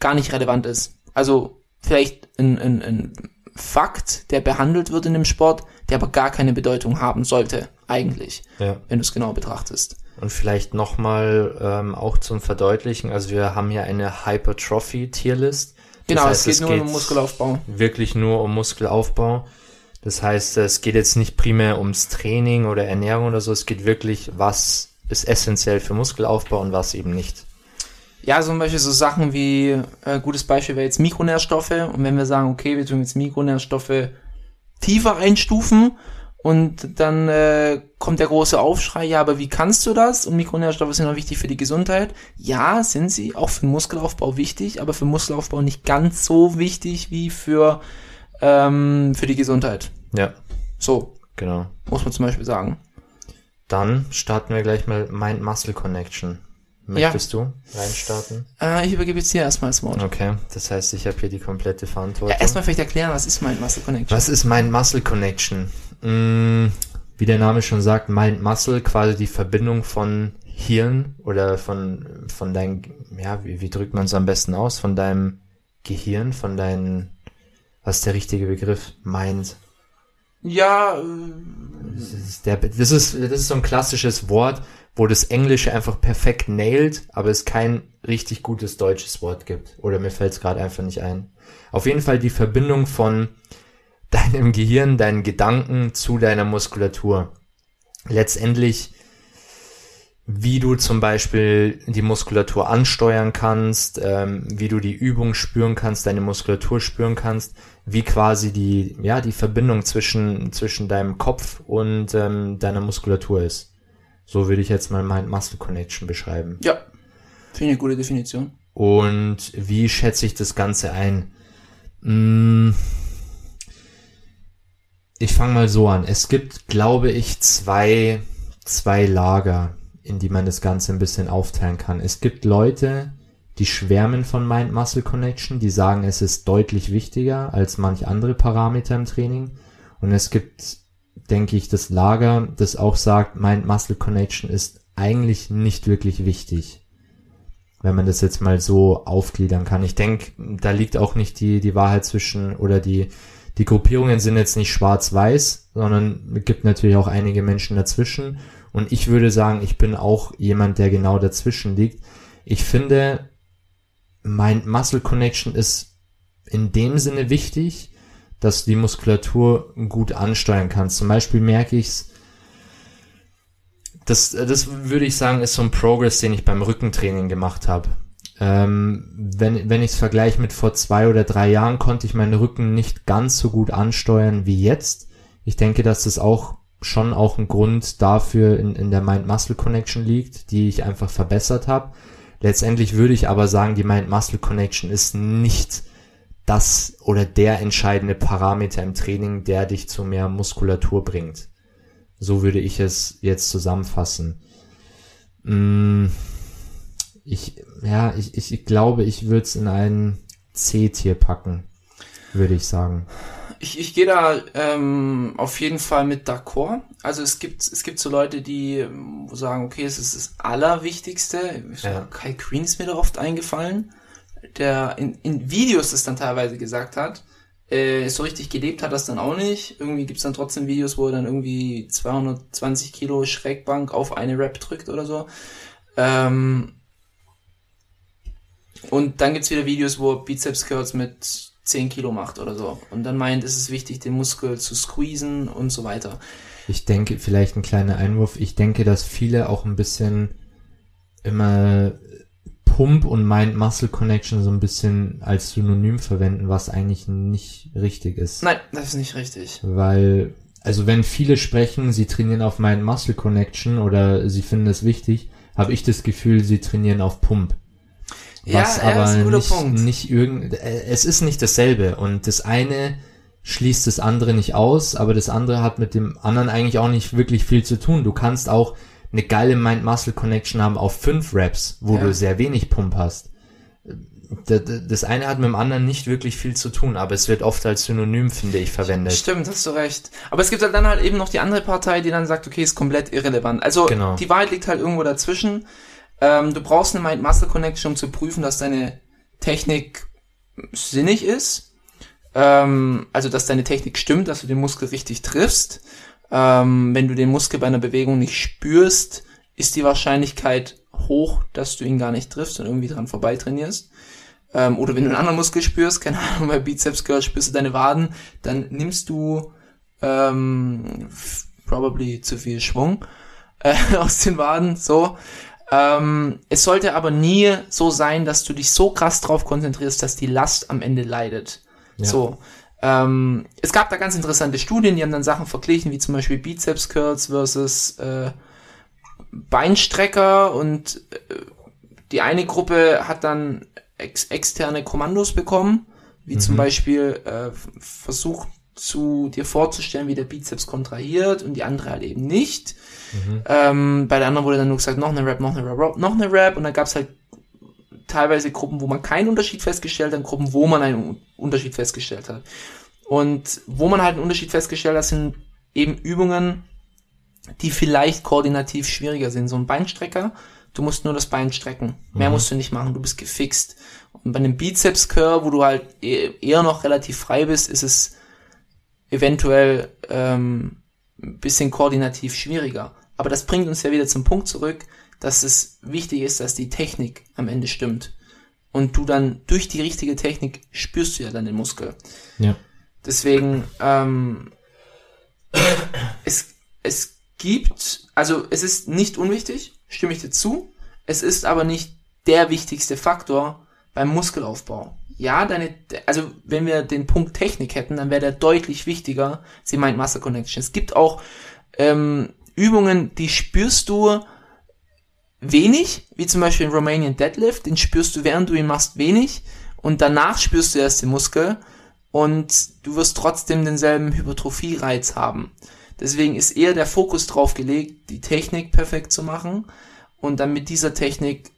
B: gar nicht relevant ist. Also vielleicht ein, ein, ein Fakt, der behandelt wird in dem Sport, der aber gar keine Bedeutung haben sollte, eigentlich,
A: ich, ja.
B: wenn du es genau betrachtest.
A: Und vielleicht nochmal ähm, auch zum Verdeutlichen, also wir haben hier eine Hypertrophy-Tierlist.
B: Genau,
A: heißt,
B: es geht nur um Muskelaufbau.
A: Wirklich nur um Muskelaufbau. Das heißt, es geht jetzt nicht primär ums Training oder Ernährung oder so, es geht wirklich, was ist essentiell für Muskelaufbau und was eben nicht.
B: Ja, zum Beispiel so Sachen wie, äh, gutes Beispiel wäre jetzt Mikronährstoffe. Und wenn wir sagen, okay, wir tun jetzt Mikronährstoffe tiefer einstufen Und dann äh, kommt der große Aufschrei, ja, aber wie kannst du das? Und Mikronährstoffe sind auch wichtig für die Gesundheit. Ja, sind sie, auch für den Muskelaufbau wichtig, aber für den Muskelaufbau nicht ganz so wichtig wie für, ähm, für die Gesundheit.
A: Ja,
B: So,
A: genau.
B: muss man zum Beispiel sagen.
A: Dann starten wir gleich mal Mind-Muscle Connection. Möchtest du reinstarten?
B: Äh, ich übergebe jetzt hier erstmal das Wort.
A: Okay, das heißt, ich habe hier die komplette Verantwortung.
B: Ja, erstmal vielleicht erklären, was ist mein Muscle Connection?
A: Was ist Mind-Muscle Connection? Mm, wie der Name schon sagt, Mind-Muscle, quasi die Verbindung von Hirn oder von, von deinem, ja, wie, wie drückt man es am besten aus? Von deinem Gehirn, von deinem, was ist der richtige Begriff? Mind.
B: Ja, äh,
A: Das ist, der, das ist, das ist so ein klassisches Wort, wo das Englische einfach perfekt nailt, aber es kein richtig gutes deutsches Wort gibt. Oder mir fällt es gerade einfach nicht ein. Auf jeden Fall die Verbindung von deinem Gehirn, deinen Gedanken zu deiner Muskulatur. Letztendlich, wie du zum Beispiel die Muskulatur ansteuern kannst, ähm, wie du die Übung spüren kannst, deine Muskulatur spüren kannst, wie quasi die, ja, die Verbindung zwischen, zwischen deinem Kopf und ähm, deiner Muskulatur ist. So würde ich jetzt mal Mind-Muscle Connection beschreiben.
B: ja. Finde ich eine gute Definition.
A: Und wie schätze ich das Ganze ein? Mm, Ich fange mal so an. Es gibt, glaube ich, zwei, zwei Lager, in die man das Ganze ein bisschen aufteilen kann. Es gibt Leute, die schwärmen von Mind-Muscle Connection, die sagen, es ist deutlich wichtiger als manch andere Parameter im Training. Und es gibt, denke ich, das Lager, das auch sagt, Mind-Muscle Connection ist eigentlich nicht wirklich wichtig wenn man das jetzt mal so aufgliedern kann. Ich denke, da liegt auch nicht die, die Wahrheit zwischen oder die, die Gruppierungen sind jetzt nicht schwarz-weiß, sondern es gibt natürlich auch einige Menschen dazwischen. Und ich würde sagen, ich bin auch jemand, der genau dazwischen liegt. Ich finde, mein Muscle Connection ist in dem Sinne wichtig, dass die Muskulatur gut ansteuern kannst. Zum Beispiel merke ich's das, das würde ich sagen, ist so ein Progress, den ich beim Rückentraining gemacht habe. Ähm, wenn wenn ich es vergleiche mit vor zwei oder drei Jahren, konnte ich meinen Rücken nicht ganz so gut ansteuern wie jetzt. Ich denke, dass das auch schon auch ein Grund dafür in, in der Mind-Muscle-Connection liegt, die ich einfach verbessert habe. Letztendlich würde ich aber sagen, die Mind-Muscle-Connection ist nicht das oder der entscheidende Parameter im Training, der dich zu mehr Muskulatur bringt. So würde ich es jetzt zusammenfassen. Mm, Ich, ja, ich, ich, glaube, ich würde es in ein C-Tier packen, würde ich sagen.
B: Ich, ich gehe da ähm, auf jeden Fall mit d'accord. Also es gibt es gibt so Leute, die ähm, sagen, okay, es ist das Allerwichtigste.
A: Ja.
B: Kai Green ist mir da oft eingefallen, der in, in Videos das dann teilweise gesagt hat. Äh, so richtig gelebt hat das dann auch nicht. Irgendwie gibt's dann trotzdem Videos, wo er dann irgendwie 220 Kilo Schrägbank auf eine Rap drückt oder so. Ähm, und dann gibt's wieder Videos, wo er Bizeps Curls mit 10 Kilo macht oder so. Und dann meint, es ist wichtig, den Muskel zu squeezen und so weiter.
A: Ich denke, vielleicht ein kleiner Einwurf. Ich denke, dass viele auch ein bisschen immer Pump und Mind-Muscle-Connection so ein bisschen als Synonym verwenden, was eigentlich nicht richtig ist.
B: Nein, das ist nicht richtig.
A: Weil, also wenn viele sprechen, sie trainieren auf Mind-Muscle-Connection oder sie finden es wichtig, habe ich das Gefühl, sie trainieren auf Pump.
B: Ja,
A: Was
B: ja,
A: aber
B: ist ein guter
A: nicht,
B: Punkt.
A: nicht irgend, äh, es ist nicht dasselbe und das eine schließt das andere nicht aus, aber das andere hat mit dem anderen eigentlich auch nicht wirklich viel zu tun. Du kannst auch eine geile Mind-Muscle-Connection haben auf fünf Reps, wo
B: Ja.
A: du sehr wenig Pump hast. Das eine hat mit dem anderen nicht wirklich viel zu tun, aber es wird oft als Synonym, finde ich, verwendet.
B: Stimmt, hast du recht. Aber es gibt halt dann halt eben noch die andere Partei, die dann sagt, okay, ist komplett irrelevant. Also
A: Genau.
B: die Wahrheit liegt halt irgendwo dazwischen. Ähm, du brauchst eine Mind-Muscle-Connection, um zu prüfen, dass deine Technik sinnig ist. Ähm, also, dass deine Technik stimmt, dass du den Muskel richtig triffst. Ähm, wenn du den Muskel bei einer Bewegung nicht spürst, ist die Wahrscheinlichkeit hoch, dass du ihn gar nicht triffst und irgendwie dran vorbei trainierst. Ähm, oder wenn du einen anderen Muskel spürst, keine Ahnung, bei Bizeps Curl spürst du deine Waden, dann nimmst du ähm, probably zu viel Schwung äh, aus den Waden, so. Ähm, es sollte aber nie so sein, dass du dich so krass drauf konzentrierst, dass die Last am Ende leidet.
A: Ja.
B: So. Ähm, es gab da ganz interessante Studien, die haben dann Sachen verglichen, wie zum Beispiel Bizeps Curls versus äh, Beinstrecker und äh, die eine Gruppe hat dann ex externe Kommandos bekommen, wie zum Beispiel äh, versucht zu dir vorzustellen, wie der Bizeps kontrahiert und die andere halt eben nicht. Ähm, bei der anderen wurde dann nur gesagt, noch eine Rap, noch eine Rap, noch eine Rap und dann gab es halt teilweise Gruppen, wo man keinen Unterschied festgestellt hat, und Gruppen, wo man einen Un- Unterschied festgestellt hat. Und wo man halt einen Unterschied festgestellt hat, sind eben Übungen, die vielleicht koordinativ schwieriger sind. So ein Beinstrecker, du musst nur das Bein strecken. Mehr musst du nicht machen, du bist gefixt. Und bei einem Bizeps Curl, wo du halt e- eher noch relativ frei bist, ist es eventuell ähm, ein bisschen koordinativ schwieriger. Aber das bringt uns ja wieder zum Punkt zurück, dass es wichtig ist, dass die Technik am Ende stimmt. Und du dann durch die richtige Technik spürst du ja dann den Muskel.
A: Ja.
B: Deswegen, ähm, es, es gibt, also es ist nicht unwichtig, stimme ich dir zu. Es ist aber nicht der wichtigste Faktor beim Muskelaufbau. Ja, deine, also wenn wir den Punkt Technik hätten, dann wäre der deutlich wichtiger. Sie meint Muscle Connection. Es gibt auch ähm, Übungen, die spürst du wenig, wie zum Beispiel den Romanian Deadlift, den spürst du, während du ihn machst, wenig und danach spürst du erst den Muskel und du wirst trotzdem denselben Hypertrophie-Reiz haben. Deswegen ist eher der Fokus drauf gelegt, die Technik perfekt zu machen und dann mit dieser Technik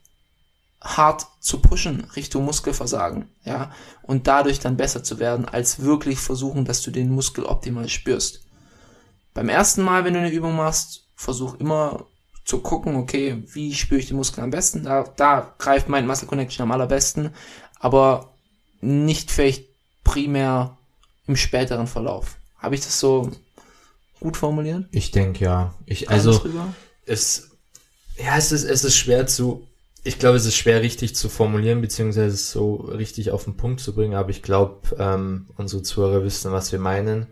B: hart zu pushen Richtung Muskelversagen, ja, und dadurch dann besser zu werden, als wirklich versuchen, dass du den Muskel optimal spürst. Beim ersten Mal, wenn du eine Übung machst, versuch immer zu gucken, okay, wie spüre ich den Muskel am besten? Da, da greift mein Muscle Connection am allerbesten, aber nicht vielleicht primär im späteren Verlauf. Habe ich das so gut formuliert?
A: Ich denke ja. Ich, also, es, ja, es ist, es ist schwer zu, ich glaube, es ist schwer richtig zu formulieren, beziehungsweise es so richtig auf den Punkt zu bringen, aber ich glaube, ähm, unsere Zuhörer wissen, was wir meinen.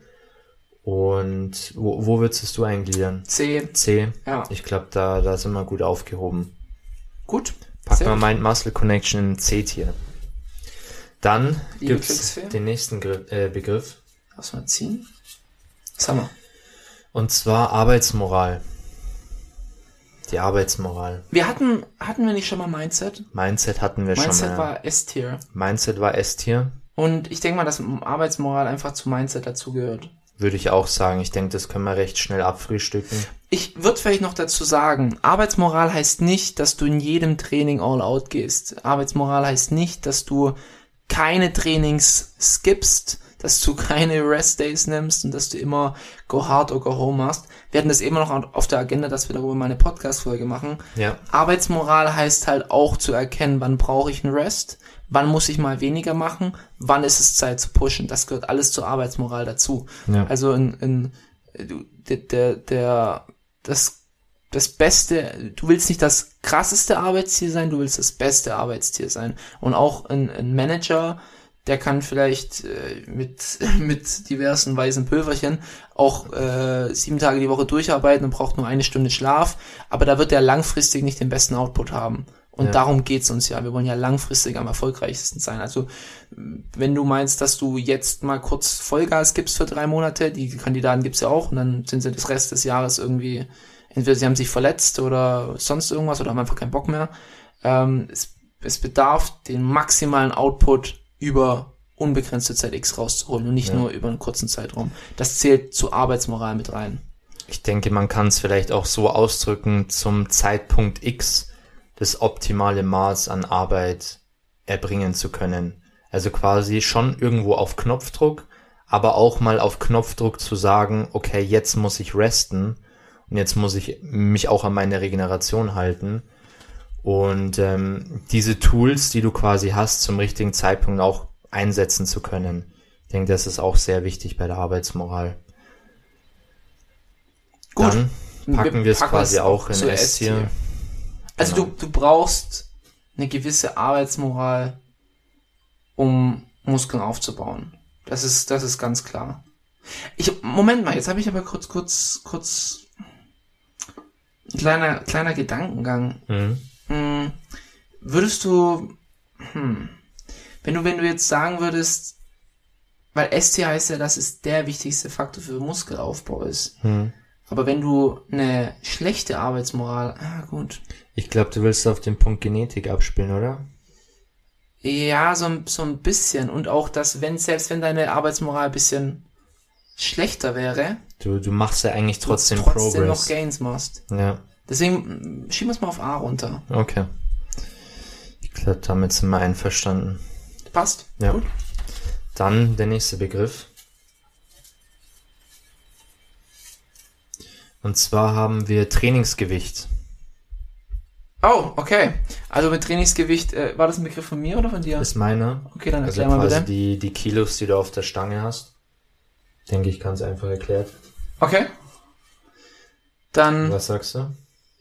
A: Und wo, wo würdest du eingliedern?
B: C.
A: C.
B: Ja.
A: Ich glaube, da, da sind wir gut aufgehoben.
B: Gut.
A: Packen wir. Mind Muscle Connection in C-Tier. Dann gibt's
B: Glücksfee.
A: den nächsten Gri äh, Begriff.
B: Lass mal ziehen. Was haben wir?
A: Und zwar Arbeitsmoral. Die Arbeitsmoral.
B: Wir hatten, hatten wir nicht schon mal Mindset?
A: Mindset hatten wir
B: Mindset
A: schon mal.
B: war S-Tier.
A: Mindset war S-Tier.
B: Und ich denke mal, dass Arbeitsmoral einfach zu Mindset dazugehört.
A: Würde ich auch sagen. Ich denke, das können wir recht schnell abfrühstücken.
B: Ich würde vielleicht noch dazu sagen, Arbeitsmoral heißt nicht, dass du in jedem Training all out gehst. Arbeitsmoral heißt nicht, dass du keine Trainings skippst, dass du keine Rest Days nimmst und dass du immer go hard or go home machst. Wir hatten das immer noch auf der Agenda, dass wir darüber mal eine Podcast-Folge machen.
A: Ja.
B: Arbeitsmoral heißt halt auch zu erkennen, wann brauche ich einen Rest, wann muss ich mal weniger machen, wann ist es Zeit zu pushen. Das gehört alles zur Arbeitsmoral dazu.
A: Ja.
B: Also in, in du- der, der, der das das beste, du willst nicht das krasseste Arbeitsziel sein, du willst das beste Arbeitsziel sein. Und auch ein, ein Manager, der kann vielleicht äh, mit, mit diversen weißen Pülverchen auch äh, sieben Tage die Woche durcharbeiten und braucht nur eine Stunde Schlaf, aber da wird er langfristig nicht den besten Output haben. Und
A: Ja.
B: darum geht's uns ja. Wir wollen ja langfristig am erfolgreichsten sein. Also wenn du meinst, dass du jetzt mal kurz Vollgas gibst für drei Monate, die Kandidaten gibt's ja auch, und dann sind sie das Rest des Jahres irgendwie, entweder sie haben sich verletzt oder sonst irgendwas oder haben einfach keinen Bock mehr. Ähm, es, es bedarf den maximalen Output über unbegrenzte Zeit X rauszuholen und nicht
A: Ja.
B: nur über einen kurzen Zeitraum. Das zählt zur Arbeitsmoral mit rein.
A: Ich denke, man kann es vielleicht auch so ausdrücken, zum Zeitpunkt X das optimale Maß an Arbeit erbringen zu können. Also quasi schon irgendwo auf Knopfdruck, aber auch mal auf Knopfdruck zu sagen, okay, jetzt muss ich resten und jetzt muss ich mich auch an meine Regeneration halten. Und ähm, diese Tools, die du quasi hast, zum richtigen Zeitpunkt auch einsetzen zu können. Ich denke, das ist auch sehr wichtig bei der Arbeitsmoral.
B: Gut.
A: Dann packen wir es quasi auch in S-Tier.
B: Also
A: Genau.
B: du, du brauchst eine gewisse Arbeitsmoral, um Muskeln aufzubauen. Das ist, das ist ganz klar. Ich, Moment mal, jetzt habe ich aber kurz, kurz, kurz, ein kleiner, kleiner Gedankengang.
A: Mhm.
B: Hm, würdest du, hm, wenn du, wenn du jetzt sagen würdest, weil ST heißt ja, dass es der wichtigste Faktor für Muskelaufbau ist.
A: Hm.
B: Aber wenn du eine schlechte Arbeitsmoral, ah gut,
A: Ich glaube, du willst auf den Punkt Genetik abspielen, oder?
B: ja, so, ein- so ein bisschen und auch, dass wenn, selbst wenn deine Arbeitsmoral ein bisschen schlechter wäre,
A: Du, du machst ja eigentlich trotzdem,
B: du trotzdem noch
A: Progress.
B: Gains machst.
A: Ja,
B: Deswegen schieben wir es mal auf A runter.
A: okay. Ich glaube, damit sind wir einverstanden.
B: Passt?
A: Ja.
B: Gut.
A: Dann der nächste Begriff. Und zwar haben wir Trainingsgewicht.
B: Oh, okay. Also mit Trainingsgewicht, äh, war das ein Begriff von mir oder von dir?
A: Ist meiner.
B: Okay, dann
A: Also
B: erklär mal
A: quasi
B: bitte.
A: die, die Kilos, die du auf der Stange hast. Denke ich, ganz einfach erklärt.
B: Okay. Dann
A: Was sagst du?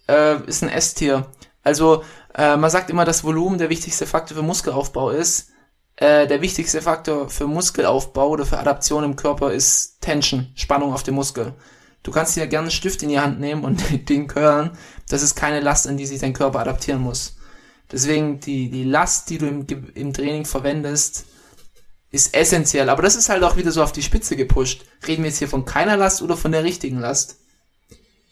B: Äh, ist ein S-Tier. Also äh, man sagt immer, dass Volumen der wichtigste Faktor für Muskelaufbau ist. Äh, der wichtigste Faktor für Muskelaufbau oder für Adaption im Körper ist Tension, Spannung auf dem Muskel. Du kannst dir gerne einen Stift in die Hand nehmen und den curlen. Das ist keine Last, an die sich dein Körper adaptieren muss. Deswegen die, die Last, die du im, im Training verwendest, ist essentiell. Aber das ist halt auch wieder so auf die Spitze gepusht. Reden wir jetzt hier von keiner Last oder von der richtigen Last?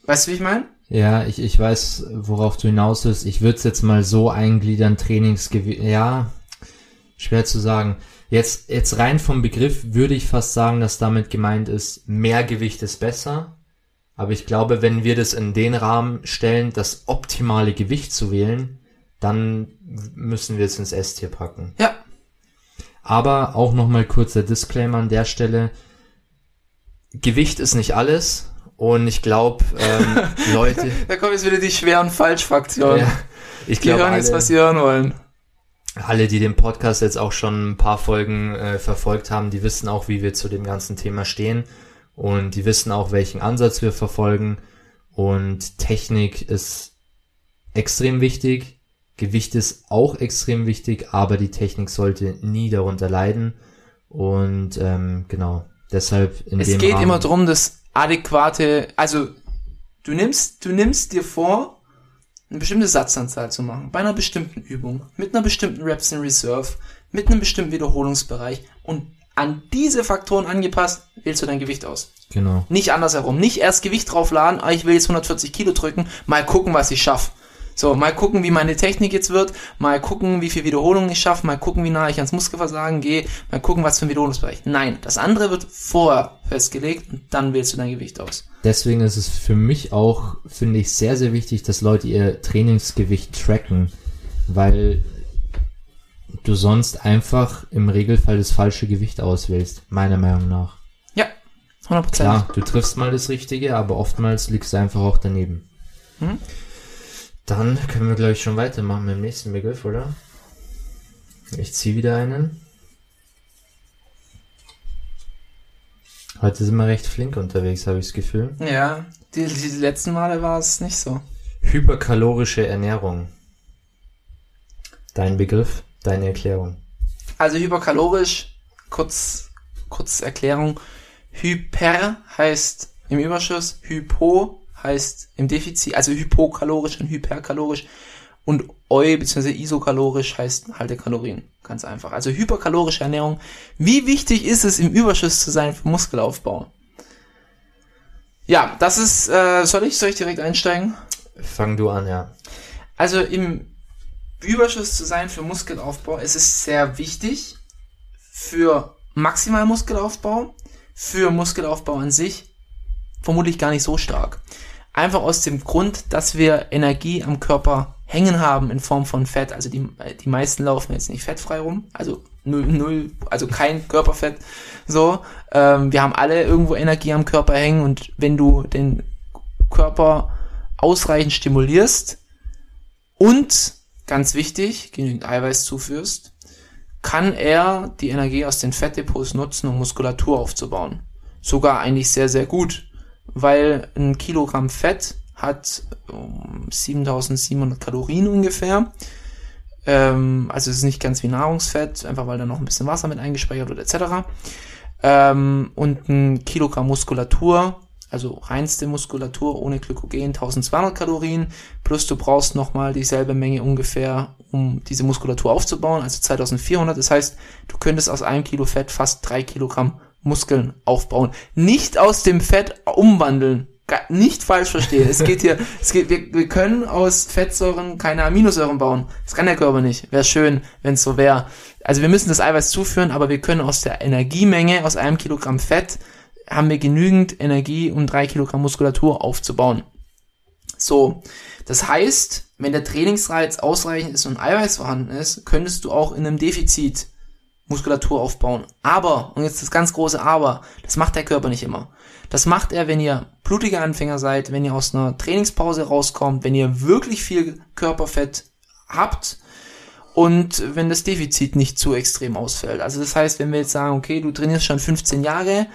B: Weißt du, wie ich meine?
A: Ja, ich, ich weiß, worauf du hinaus willst. Ich würde es jetzt mal so eingliedern, Trainingsgewicht. Ja, schwer zu sagen. Jetzt, jetzt rein vom Begriff würde ich fast sagen, dass damit gemeint ist, mehr Gewicht ist besser. Aber ich glaube, wenn wir das in den Rahmen stellen, das optimale Gewicht zu wählen, dann müssen wir es ins S-Tier packen.
B: Ja,
A: Aber auch nochmal kurzer Disclaimer an der Stelle. Gewicht ist nicht alles. Und ich glaube, ähm, Leute,
B: Da kommen jetzt wieder die schweren Falschfraktionen.
A: ja, ich
B: die
A: glaube,
B: hören jetzt,
A: alle,
B: was sie hören wollen.
A: alle, die den Podcast jetzt auch schon ein paar Folgen äh, verfolgt haben, die wissen auch, wie wir zu dem ganzen Thema stehen. Und die wissen auch, welchen Ansatz wir verfolgen. Und Technik ist extrem wichtig. Gewicht ist auch extrem wichtig, aber die Technik sollte nie darunter leiden. Und ähm, genau, deshalb in
B: Es
A: dem
B: geht
A: Rahmen,
B: immer drum, das adäquate, also du nimmst, du nimmst dir vor, eine bestimmte Satzanzahl zu machen, bei einer bestimmten Übung, mit einer bestimmten Reps in Reserve, mit einem bestimmten Wiederholungsbereich und an diese Faktoren angepasst, wählst du dein Gewicht aus.
A: Genau.
B: Nicht andersherum. Nicht erst Gewicht draufladen, ah, ich will jetzt 140 Kilo drücken, mal gucken, was ich schaffe. So, mal gucken, wie meine Technik jetzt wird, mal gucken, wie viel Wiederholungen ich schaffe, mal gucken, wie nah ich ans Muskelversagen gehe, mal gucken, was für ein Wiederholungsbereich. Nein, das andere wird vorher festgelegt und dann wählst du dein Gewicht aus.
A: Deswegen ist es für mich auch, finde ich, sehr, sehr wichtig, dass Leute ihr Trainingsgewicht tracken, weil du sonst einfach im Regelfall das falsche Gewicht auswählst, meiner Meinung nach.
B: Ja, 100%.
A: Klar, du triffst mal das Richtige, aber oftmals liegst du einfach auch daneben.
B: Mhm.
A: Dann können wir, glaube ich, schon weitermachen mit dem nächsten Begriff, oder? Ich ziehe wieder einen. Heute sind wir recht flink unterwegs, habe ich das Gefühl.
B: Ja, die, die letzten Male war es nicht so.
A: Hyperkalorische Ernährung. Dein Begriff, deine Erklärung.
B: Also hyperkalorisch, kurz, kurz Erklärung. Hyper heißt im Überschuss, Hypo heißt im Defizit, also hypokalorisch und hyperkalorisch. Und Eu bzw. isokalorisch heißt halte Kalorien. Ganz einfach. Also hyperkalorische Ernährung. Wie wichtig ist es, im Überschuss zu sein für Muskelaufbau? Ja, das ist, äh, soll ich, soll ich direkt einsteigen?
A: Fang du an, ja.
B: Also im Überschuss zu sein für Muskelaufbau, es ist sehr wichtig für maximal Muskelaufbau, für Muskelaufbau an sich vermutlich gar nicht so stark. Einfach aus dem Grund, dass wir Energie am Körper hängen haben in Form von Fett. Also die, die meisten laufen jetzt nicht fettfrei rum, also null, null, also kein Körperfett. So, ähm, wir haben alle irgendwo Energie am Körper hängen und wenn du den Körper ausreichend stimulierst und ganz wichtig, genügend Eiweiß zuführst, kann er die Energie aus den Fettdepots nutzen, um Muskulatur aufzubauen. Sogar eigentlich sehr, sehr gut, weil ein Kilogramm Fett hat um, 7700 Kalorien ungefähr. Ähm, also es ist nicht ganz wie Nahrungsfett, einfach weil da noch ein bisschen Wasser mit eingespeichert wird etc. Ähm, und ein Kilogramm Muskulatur also reinste Muskulatur ohne Glykogen 1200 Kalorien, plus du brauchst nochmal dieselbe Menge ungefähr, um diese Muskulatur aufzubauen, also 2400. Das heißt, du könntest aus einem Kilo Fett fast drei Kilogramm Muskeln aufbauen. Nicht aus dem Fett umwandeln. Nicht falsch verstehen. Es geht hier, es geht, wir, wir können aus Fettsäuren keine Aminosäuren bauen. Das kann der Körper nicht. Wäre schön, wenn es so wäre. Also wir müssen das Eiweiß zuführen, aber wir können aus der Energiemenge, aus einem Kilogramm Fett, haben wir genügend Energie, um drei Kilogramm Muskulatur aufzubauen. So, das heißt, wenn der Trainingsreiz ausreichend ist und Eiweiß vorhanden ist, könntest du auch in einem Defizit Muskulatur aufbauen. Aber, und jetzt das ganz große Aber, das macht der Körper nicht immer. Das macht er, wenn ihr blutige Anfänger seid, wenn ihr aus einer Trainingspause rauskommt, wenn ihr wirklich viel Körperfett habt und wenn das Defizit nicht zu extrem ausfällt. Also das heißt, wenn wir jetzt sagen, okay, du trainierst schon 15 Jahre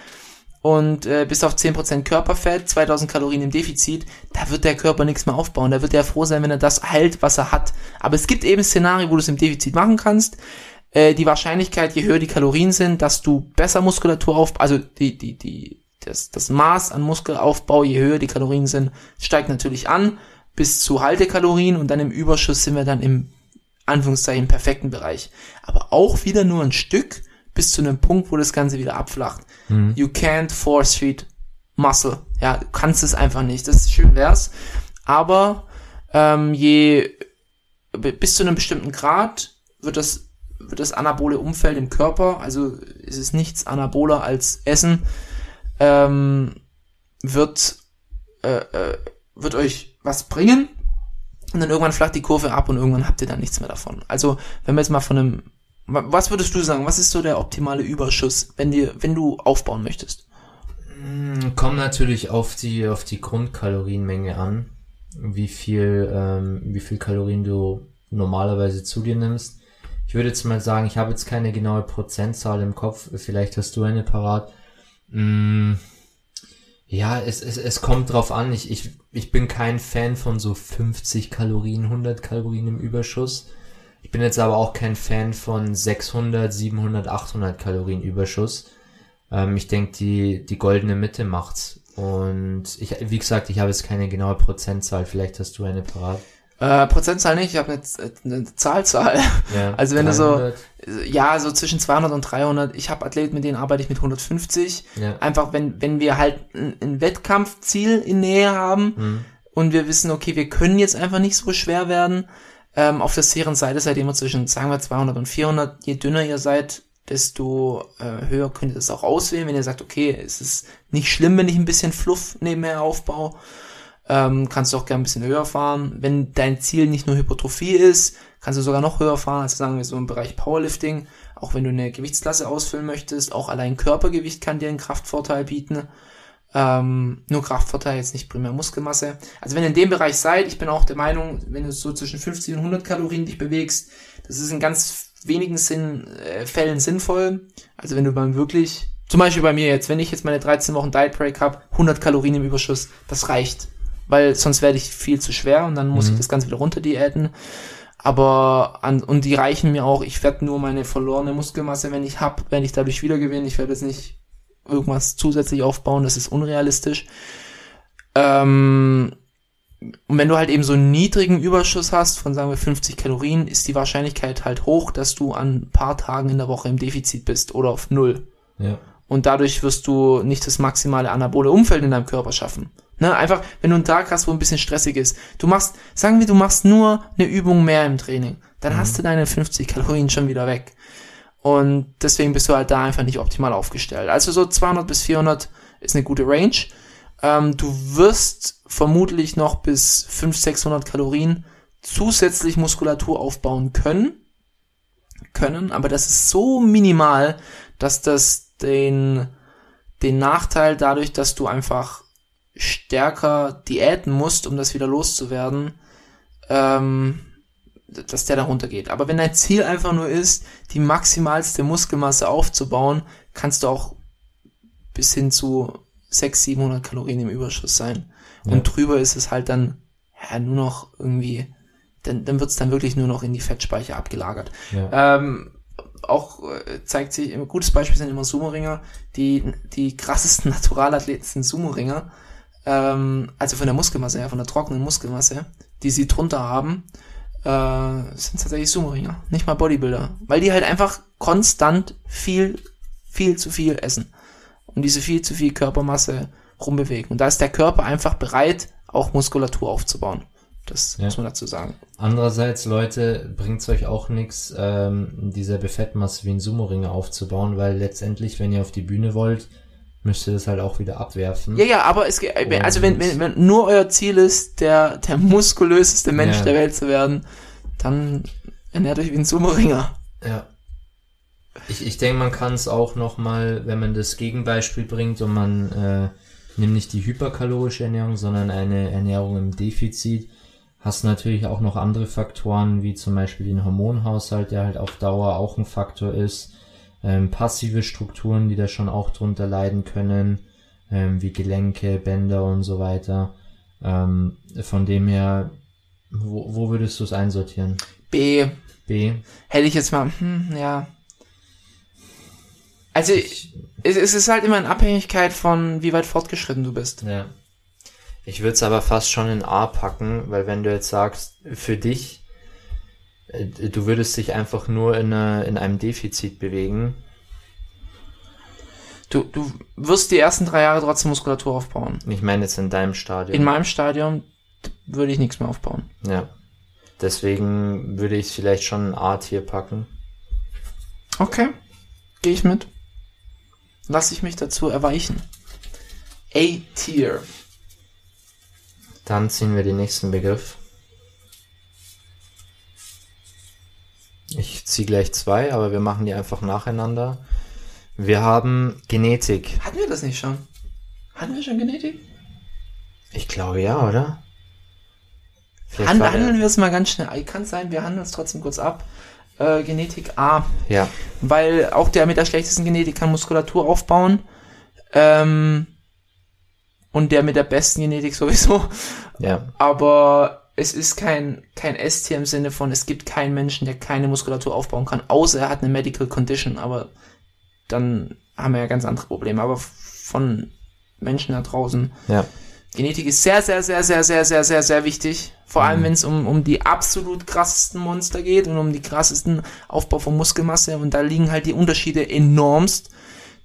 B: und äh, bist auf 10% Körperfett, 2000 Kalorien im Defizit, da wird der Körper nichts mehr aufbauen. Da wird er froh sein, wenn er das hält, was er hat. Aber es gibt eben Szenarien, wo du es im Defizit machen kannst. Äh, die Wahrscheinlichkeit, je höher die Kalorien sind, dass du besser Muskulatur auf, also die, die, die, das, das Maß an Muskelaufbau, je höher die Kalorien sind, steigt natürlich an bis zu Haltekalorien und dann im Überschuss sind wir dann im Anführungszeichen perfekten Bereich. Aber auch wieder nur ein Stück bis zu einem Punkt, wo das Ganze wieder abflacht. You can't force feed muscle. Ja, du kannst es einfach nicht. Das ist schön wär's. Aber ähm, je bis zu einem bestimmten Grad wird das das anabole Umfeld im Körper, also ist es nichts anaboler als Essen, ähm, wird äh, äh, wird euch was bringen und dann irgendwann flacht die Kurve ab und irgendwann habt ihr dann nichts mehr davon. Also wenn wir jetzt mal von einem wa- was würdest du sagen? Was ist so der optimale Überschuss, wenn dir, wenn du aufbauen möchtest?
A: Kommt natürlich auf die, auf die Grundkalorienmenge an, wie viel, ähm, wie viel Kalorien du normalerweise zu dir nimmst. Ich würde jetzt mal sagen, ich habe jetzt keine genaue Prozentzahl im Kopf, vielleicht hast du eine parat. Mm, ja, es, es, es kommt drauf an. Ich, ich, ich bin kein Fan von so 50 Kalorien, 100 Kalorien im Überschuss. Ich bin jetzt aber auch kein Fan von 600, 700, 800 Kalorien Überschuss. Ähm, ich denke, die, die goldene Mitte macht's. Und ich, wie gesagt, ich habe jetzt keine genaue Prozentzahl. Vielleicht hast du eine parat.
B: Äh, Prozentzahl nicht, ich habe eine, Z- eine Zahlzahl.
A: Ja,
B: Also wenn du so,
A: 300.
B: ja, so zwischen 200 und 300. Ich habe Athleten, mit denen arbeite ich mit 150.
A: Ja.
B: Einfach, wenn, wenn wir halt ein, ein Wettkampfziel in Nähe haben
A: Mhm.
B: und wir wissen, okay, wir können jetzt einfach nicht so schwer werden. Ähm, auf der sicheren Seite seid ihr immer zwischen, sagen wir, 200 und 400. Je dünner ihr seid, desto äh, höher könnt ihr das auch auswählen. Wenn ihr sagt, okay, es ist nicht schlimm, wenn ich ein bisschen Fluff nebenher aufbaue, ähm, kannst du auch gerne ein bisschen höher fahren. Wenn dein Ziel nicht nur Hypertrophie ist, kannst du sogar noch höher fahren, also sagen wir so im Bereich Powerlifting. Auch wenn du eine Gewichtsklasse ausfüllen möchtest, auch allein Körpergewicht kann dir einen Kraftvorteil bieten. Ähm, nur Kraftvorteil, jetzt nicht primär Muskelmasse. Also wenn ihr in dem Bereich seid, ich bin auch der Meinung, wenn du so zwischen 50 und 100 Kalorien dich bewegst, das ist in ganz wenigen Sinn, äh, Fällen sinnvoll. Also wenn du beim wirklich, zum Beispiel bei mir jetzt, wenn ich jetzt meine 13 Wochen Diet Break habe, 100 Kalorien im Überschuss, das reicht. Weil sonst werde ich viel zu schwer und dann muss ich das Ganze wieder runter diäten. Aber an, und die reichen mir auch, ich werde nur meine verlorene Muskelmasse, wenn ich hab, wenn ich dadurch wieder gewinne. Ich werde jetzt nicht irgendwas zusätzlich aufbauen, das ist unrealistisch. Ähm, und wenn du halt eben so einen niedrigen Überschuss hast von sagen wir 50 Kalorien, ist die Wahrscheinlichkeit halt hoch, dass du an ein paar Tagen in der Woche im Defizit bist oder auf Null.
A: Ja.
B: Und dadurch wirst du nicht das maximale anabole Umfeld in deinem Körper schaffen. Ne, einfach, wenn du einen Tag hast, wo ein bisschen stressig ist. Du machst, sagen wir, du machst nur eine Übung mehr im Training. Dann hast du deine 50 Kalorien schon wieder weg. Und deswegen bist du halt da einfach nicht optimal aufgestellt. Also so 200 bis 400 ist eine gute Range. Ähm, du wirst vermutlich noch bis 500, 600 Kalorien zusätzlich Muskulatur aufbauen können. Können, aber das ist so minimal, dass das den, den Nachteil dadurch, dass du einfach stärker diäten musst, um das wieder loszuwerden, ähm, dass der da runtergeht. Aber wenn dein Ziel einfach nur ist, die maximalste Muskelmasse aufzubauen, kannst du auch bis hin zu 600, 700 Kalorien im Überschuss sein. Und drüber ist es halt dann ja, nur noch irgendwie, dann, dann wird's dann wirklich nur noch in die Fettspeicher abgelagert.
A: Ja.
B: Ähm, auch äh, zeigt sich, ein gutes Beispiel sind immer Sumo-Ringer. Die, die krassesten Naturalathleten sind Sumo-Ringer. Ähm, also von der Muskelmasse her, von der trockenen Muskelmasse, die sie drunter haben, äh, sind tatsächlich Sumo-Ringer. Nicht mal Bodybuilder. Weil die halt einfach konstant viel, viel zu viel essen. Und diese viel zu viel Körpermasse rumbewegen. Und da ist der Körper einfach bereit, auch Muskulatur aufzubauen. Das
A: Ja.
B: muss man dazu sagen.
A: Andererseits, Leute, bringt's euch auch nichts, ähm, dieselbe Fettmasse wie ein Sumo-Ringer aufzubauen, weil letztendlich, wenn ihr auf die Bühne wollt, müsst ihr das halt auch wieder abwerfen.
B: Ja, ja, aber es geht, also wenn, wenn, wenn nur euer Ziel ist, der, der muskulöseste Mensch
A: Ja.
B: der Welt zu werden, dann ernährt euch wie ein Sumo-Ringer.
A: Ja. Ich, ich denke, man kann es auch nochmal, wenn man das Gegenbeispiel bringt und man äh, nimmt nicht die hyperkalorische Ernährung, sondern eine Ernährung im Defizit, hast natürlich auch noch andere Faktoren, wie zum Beispiel den Hormonhaushalt, der halt auf Dauer auch ein Faktor ist, ähm, passive Strukturen, die da schon auch drunter leiden können, ähm, wie Gelenke, Bänder und so weiter. Ähm, von dem her, wo, wo würdest du es einsortieren?
B: B,
A: B?
B: hätte ich jetzt mal, hm, ja. Also, es, es ist halt immer in Abhängigkeit von, wie weit fortgeschritten du bist.
A: Ja. Ich würde es aber fast schon in A packen, weil wenn du jetzt sagst, für dich, du würdest dich einfach nur in, einer, in einem Defizit bewegen.
B: Du, du wirst die ersten drei Jahre trotzdem Muskulatur aufbauen.
A: Ich meine jetzt in deinem Stadion.
B: In meinem Stadion würde ich nichts mehr aufbauen.
A: ja. Deswegen würde ich vielleicht schon ein A-Tier packen.
B: Okay, gehe ich mit. Lass ich mich dazu erweichen. A-Tier.
A: Dann ziehen wir den nächsten Begriff. Ich ziehe gleich zwei, aber wir machen die einfach nacheinander. Wir haben Genetik.
B: Hatten wir das nicht schon? Hatten wir schon Genetik?
A: Ich glaube ja, oder?
B: Hand, handeln wir es mal ganz schnell. Kann sein, wir handeln es trotzdem kurz ab. Äh, Genetik A.
A: Ja,
B: Weil auch der mit der schlechtesten Genetik kann Muskulatur aufbauen. Ähm, und der mit der besten Genetik sowieso.
A: ja.
B: Aber es ist kein, kein S-Tier im Sinne von, es gibt keinen Menschen, der keine Muskulatur aufbauen kann, außer er hat eine Medical Condition. Aber dann haben wir ja ganz andere Probleme. Aber von Menschen da draußen
A: Ja.
B: Genetik ist sehr, sehr, sehr, sehr, sehr, sehr, sehr, sehr wichtig. Vor allem, wenn es um, um die absolut krassesten Monster geht und um die krassesten Aufbau von Muskelmasse. Und da liegen halt die Unterschiede enormst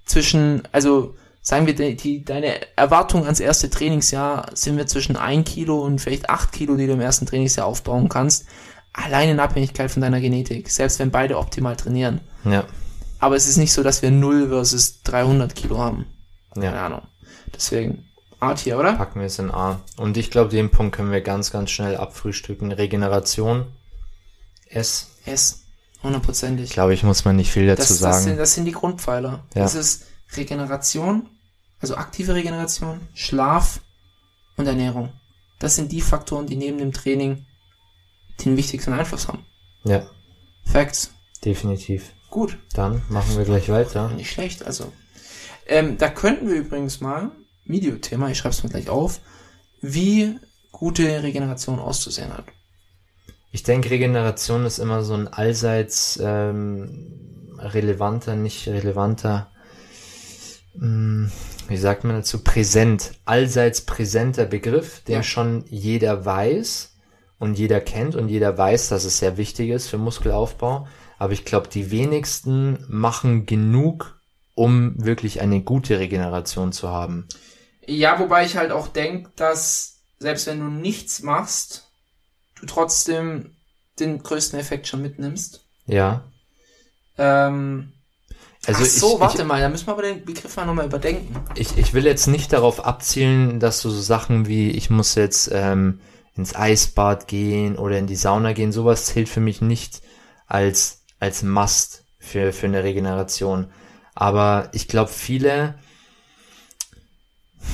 B: zwischen, also sagen wir, die, die, deine Erwartung ans erste Trainingsjahr sind wir zwischen ein Kilo und vielleicht acht Kilo, die du im ersten Trainingsjahr aufbauen kannst. Allein in Abhängigkeit von deiner Genetik. Selbst wenn beide optimal trainieren.
A: Ja.
B: Aber es ist nicht so, dass wir 0 versus 300 Kilo haben. Keine
A: Ja.
B: Ahnung. Deswegen, Art hier, oder?
A: Packen wir es in A. Und ich glaube, den Punkt können wir ganz, ganz schnell abfrühstücken. Regeneration. S.
B: S. Hundertprozentig.
A: Glaube ich, muss man nicht viel dazu
B: Das, das,
A: sagen.
B: sind, das sind die Grundpfeiler.
A: Ja.
B: Das ist Regeneration, also aktive Regeneration, Schlaf und Ernährung. Das sind die Faktoren, die neben dem Training den wichtigsten Einfluss haben.
A: ja,
B: Facts.
A: definitiv.
B: Gut.
A: Dann machen wir gleich weiter.
B: Nicht schlecht, also. Ähm, da könnten wir übrigens mal, Videothema, ich schreibe es mir gleich auf, wie gute Regeneration auszusehen hat.
A: Ich denke, Regeneration ist immer so ein allseits ähm, relevanter, nicht relevanter, mh, wie sagt man dazu, präsent, allseits präsenter Begriff, den
B: Ja.
A: schon jeder weiß und jeder kennt und jeder weiß, dass es sehr wichtig ist für Muskelaufbau. Aber ich glaube, die wenigsten machen genug, um wirklich eine gute Regeneration zu haben.
B: Ja, wobei ich halt auch denke, dass selbst wenn du nichts machst, du trotzdem den größten Effekt schon mitnimmst.
A: Ja.
B: Ähm,
A: Also
B: ach so,
A: ich,
B: warte
A: ich,
B: mal, da müssen wir aber den Begriff mal nochmal überdenken.
A: ich, ich will jetzt nicht darauf abzielen, dass du so Sachen wie, ich muss jetzt ähm, ins Eisbad gehen oder in die Sauna gehen, sowas zählt für mich nicht als, als Must für, für eine Regeneration. Aber ich glaube, viele,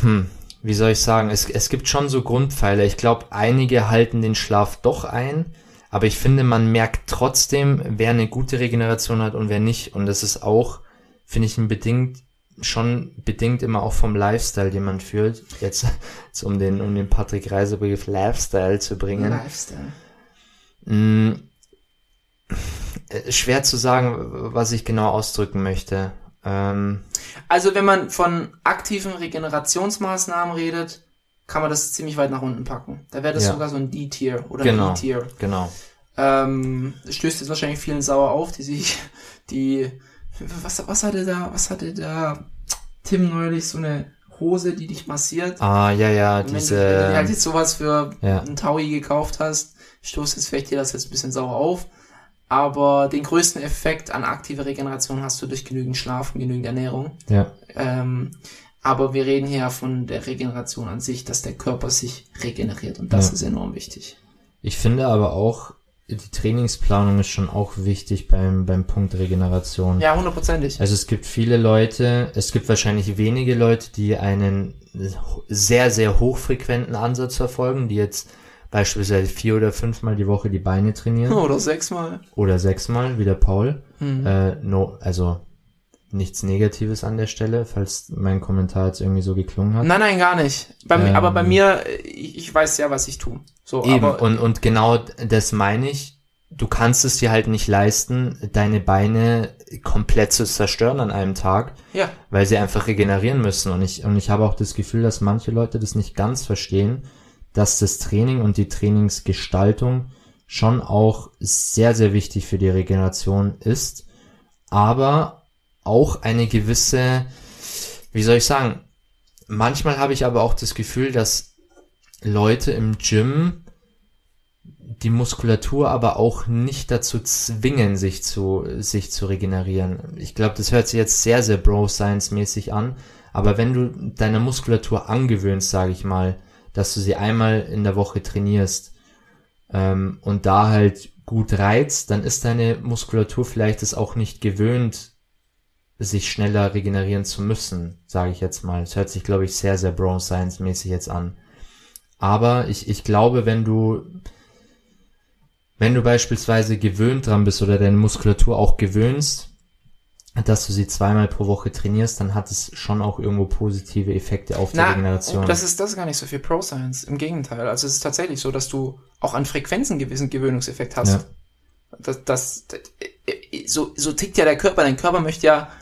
A: hm, wie soll ich sagen, es, es gibt schon so Grundpfeiler. Ich glaube, einige halten den Schlaf doch ein, aber ich finde, man merkt trotzdem, wer eine gute Regeneration hat und wer nicht. Und das ist auch, finde ich, ein bedingt, schon bedingt immer auch vom Lifestyle, den man führt. Jetzt, jetzt um den, um den Patrick Reiser Begriff Lifestyle zu bringen.
B: Lifestyle.
A: Mm, Äh, Schwer zu sagen, was ich genau ausdrücken möchte. Ähm,
B: Also wenn man von aktiven Regenerationsmaßnahmen redet, kann man das ziemlich weit nach unten packen. Da wäre das
A: Ja.
B: sogar so ein D-Tier oder
A: genau,
B: ein E-Tier.
A: genau.
B: Ähm, stößt jetzt wahrscheinlich vielen sauer auf, die sich, die, was, was hatte da, was hatte da Tim neulich, so eine Hose, die dich massiert?
A: Ah, ja, ja,
B: Und wenn,
A: diese,
B: du, wenn du halt jetzt sowas für
A: ja.
B: einen Taui gekauft hast, stoßt jetzt vielleicht dir das jetzt ein bisschen sauer auf. Aber den größten Effekt an aktive Regeneration hast du durch genügend Schlaf und genügend Ernährung.
A: ja,
B: Ähm, aber wir reden hier von der Regeneration an sich, dass der Körper sich regeneriert und das
A: Ja.
B: ist enorm wichtig.
A: Ich finde aber auch, die Trainingsplanung ist schon auch wichtig beim, beim Punkt Regeneration.
B: Ja, hundertprozentig.
A: Also es gibt viele Leute, es gibt wahrscheinlich wenige Leute, die einen sehr, sehr hochfrequenten Ansatz verfolgen, die jetzt beispielsweise vier oder fünfmal die Woche die Beine trainieren
B: Oder sechsmal.
A: oder sechsmal, wie der Paul.
B: Mhm.
A: Äh, no, also nichts Negatives an der Stelle, falls mein Kommentar jetzt irgendwie so geklungen hat.
B: Nein, nein, gar nicht. Bei mir,
A: Ähm.
B: aber bei mir, äh, ich, ich weiß ja, was ich tue. So,
A: Eben,
B: aber
A: und, und genau das meine ich. Du kannst es dir halt nicht leisten, deine Beine komplett zu zerstören an einem Tag,
B: ja,
A: weil sie einfach regenerieren müssen. Und ich, und ich habe auch das Gefühl, dass manche Leute das nicht ganz verstehen, dass das Training und die Trainingsgestaltung schon auch sehr, sehr wichtig für die Regeneration ist, aber auch eine gewisse, wie soll ich sagen, manchmal habe ich aber auch das Gefühl, dass Leute im Gym die Muskulatur aber auch nicht dazu zwingen, sich zu, sich zu regenerieren. Ich glaube, das hört sich jetzt sehr, sehr Bro-Science-mäßig an, aber wenn du deiner Muskulatur angewöhnst, sage ich mal, dass du sie einmal in der Woche trainierst ähm, und da halt gut reizt, dann ist deine Muskulatur vielleicht es auch nicht gewöhnt, sich schneller regenerieren zu müssen, sage ich jetzt mal. Es hört sich, glaube ich, sehr, sehr Bro-Science-mäßig jetzt an. Aber ich, ich glaube, wenn du, wenn du beispielsweise gewöhnt dran bist oder deine Muskulatur auch gewöhnst, dass du sie zweimal pro Woche trainierst, dann hat es schon auch irgendwo positive Effekte auf die
B: na,
A: Regeneration.
B: das ist, das ist gar nicht so viel Pro Science. Im Gegenteil. Also es ist tatsächlich so, dass du auch an Frequenzen einen gewissen Gewöhnungseffekt hast.
A: Ja.
B: Das, das, so, so tickt ja der Körper. Dein Körper möchte ja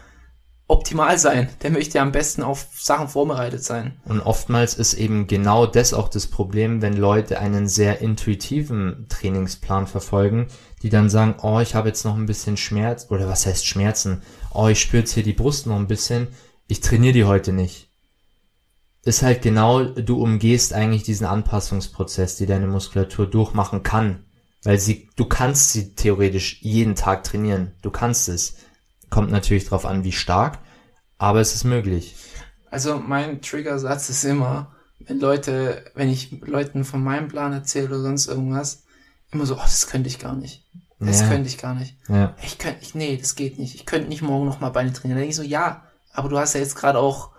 B: optimal sein. Der möchte ja am besten auf Sachen vorbereitet sein.
A: Und oftmals ist eben genau das auch das Problem, wenn Leute einen sehr intuitiven Trainingsplan verfolgen, die dann sagen, oh, ich habe jetzt noch ein bisschen Schmerz, oder was heißt Schmerzen? Oh, ich spüre jetzt hier die Brust noch ein bisschen, ich trainiere die heute nicht. Ist halt genau, du umgehst eigentlich diesen Anpassungsprozess, die deine Muskulatur durchmachen kann. Weil sie, du kannst sie theoretisch jeden Tag trainieren. Du kannst es. Kommt natürlich drauf an, wie stark, aber es ist möglich.
B: Also mein Triggersatz ist immer, wenn Leute, wenn ich Leuten von meinem Plan erzähle oder sonst irgendwas, immer so, oh, das könnte ich gar nicht. Das
A: Ja.
B: könnte ich gar nicht.
A: Ja.
B: Ich könnte, ich, nee, das geht nicht. Ich könnte nicht morgen noch mal Beine trainieren. Dann denke ich so, ja, aber du hast ja jetzt gerade auch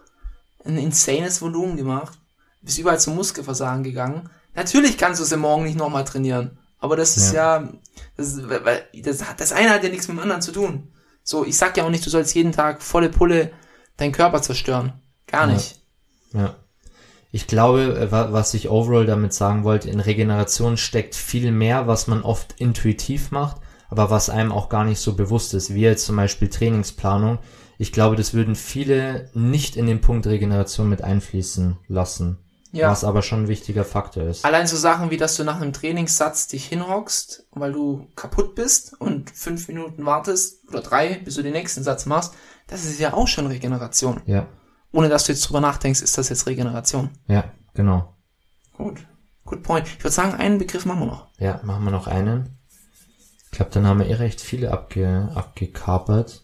B: ein insanes Volumen gemacht, bist überall zum Muskelversagen gegangen. Natürlich kannst du es ja morgen nicht noch mal trainieren. Aber das ist ja, das, ist, das, hat- das eine hat ja nichts mit dem anderen zu tun. So, ich sag ja auch nicht, du sollst jeden Tag volle Pulle deinen Körper zerstören. Gar
A: Ja.
B: nicht.
A: Ja. Ich glaube, äh, wa- was ich overall damit sagen wollte, in Regeneration steckt viel mehr, was man oft intuitiv macht, aber was einem auch gar nicht so bewusst ist, wie jetzt zum Beispiel Trainingsplanung. Ich glaube, das würden viele nicht in den Punkt Regeneration mit einfließen lassen,
B: Ja.
A: was aber schon ein wichtiger Faktor ist.
B: Allein so Sachen wie, dass du nach einem Trainingssatz dich hinhockst, weil du kaputt bist und fünf Minuten wartest oder drei, bis du den nächsten Satz machst, das ist ja auch schon Regeneration.
A: Ja,
B: Ohne dass du jetzt drüber nachdenkst, ist das jetzt Regeneration.
A: ja, genau.
B: Gut. Good point. Ich würde sagen, einen Begriff machen wir noch.
A: Ja, machen wir noch einen. Ich glaube, dann haben wir eh recht viele abge abgekapert.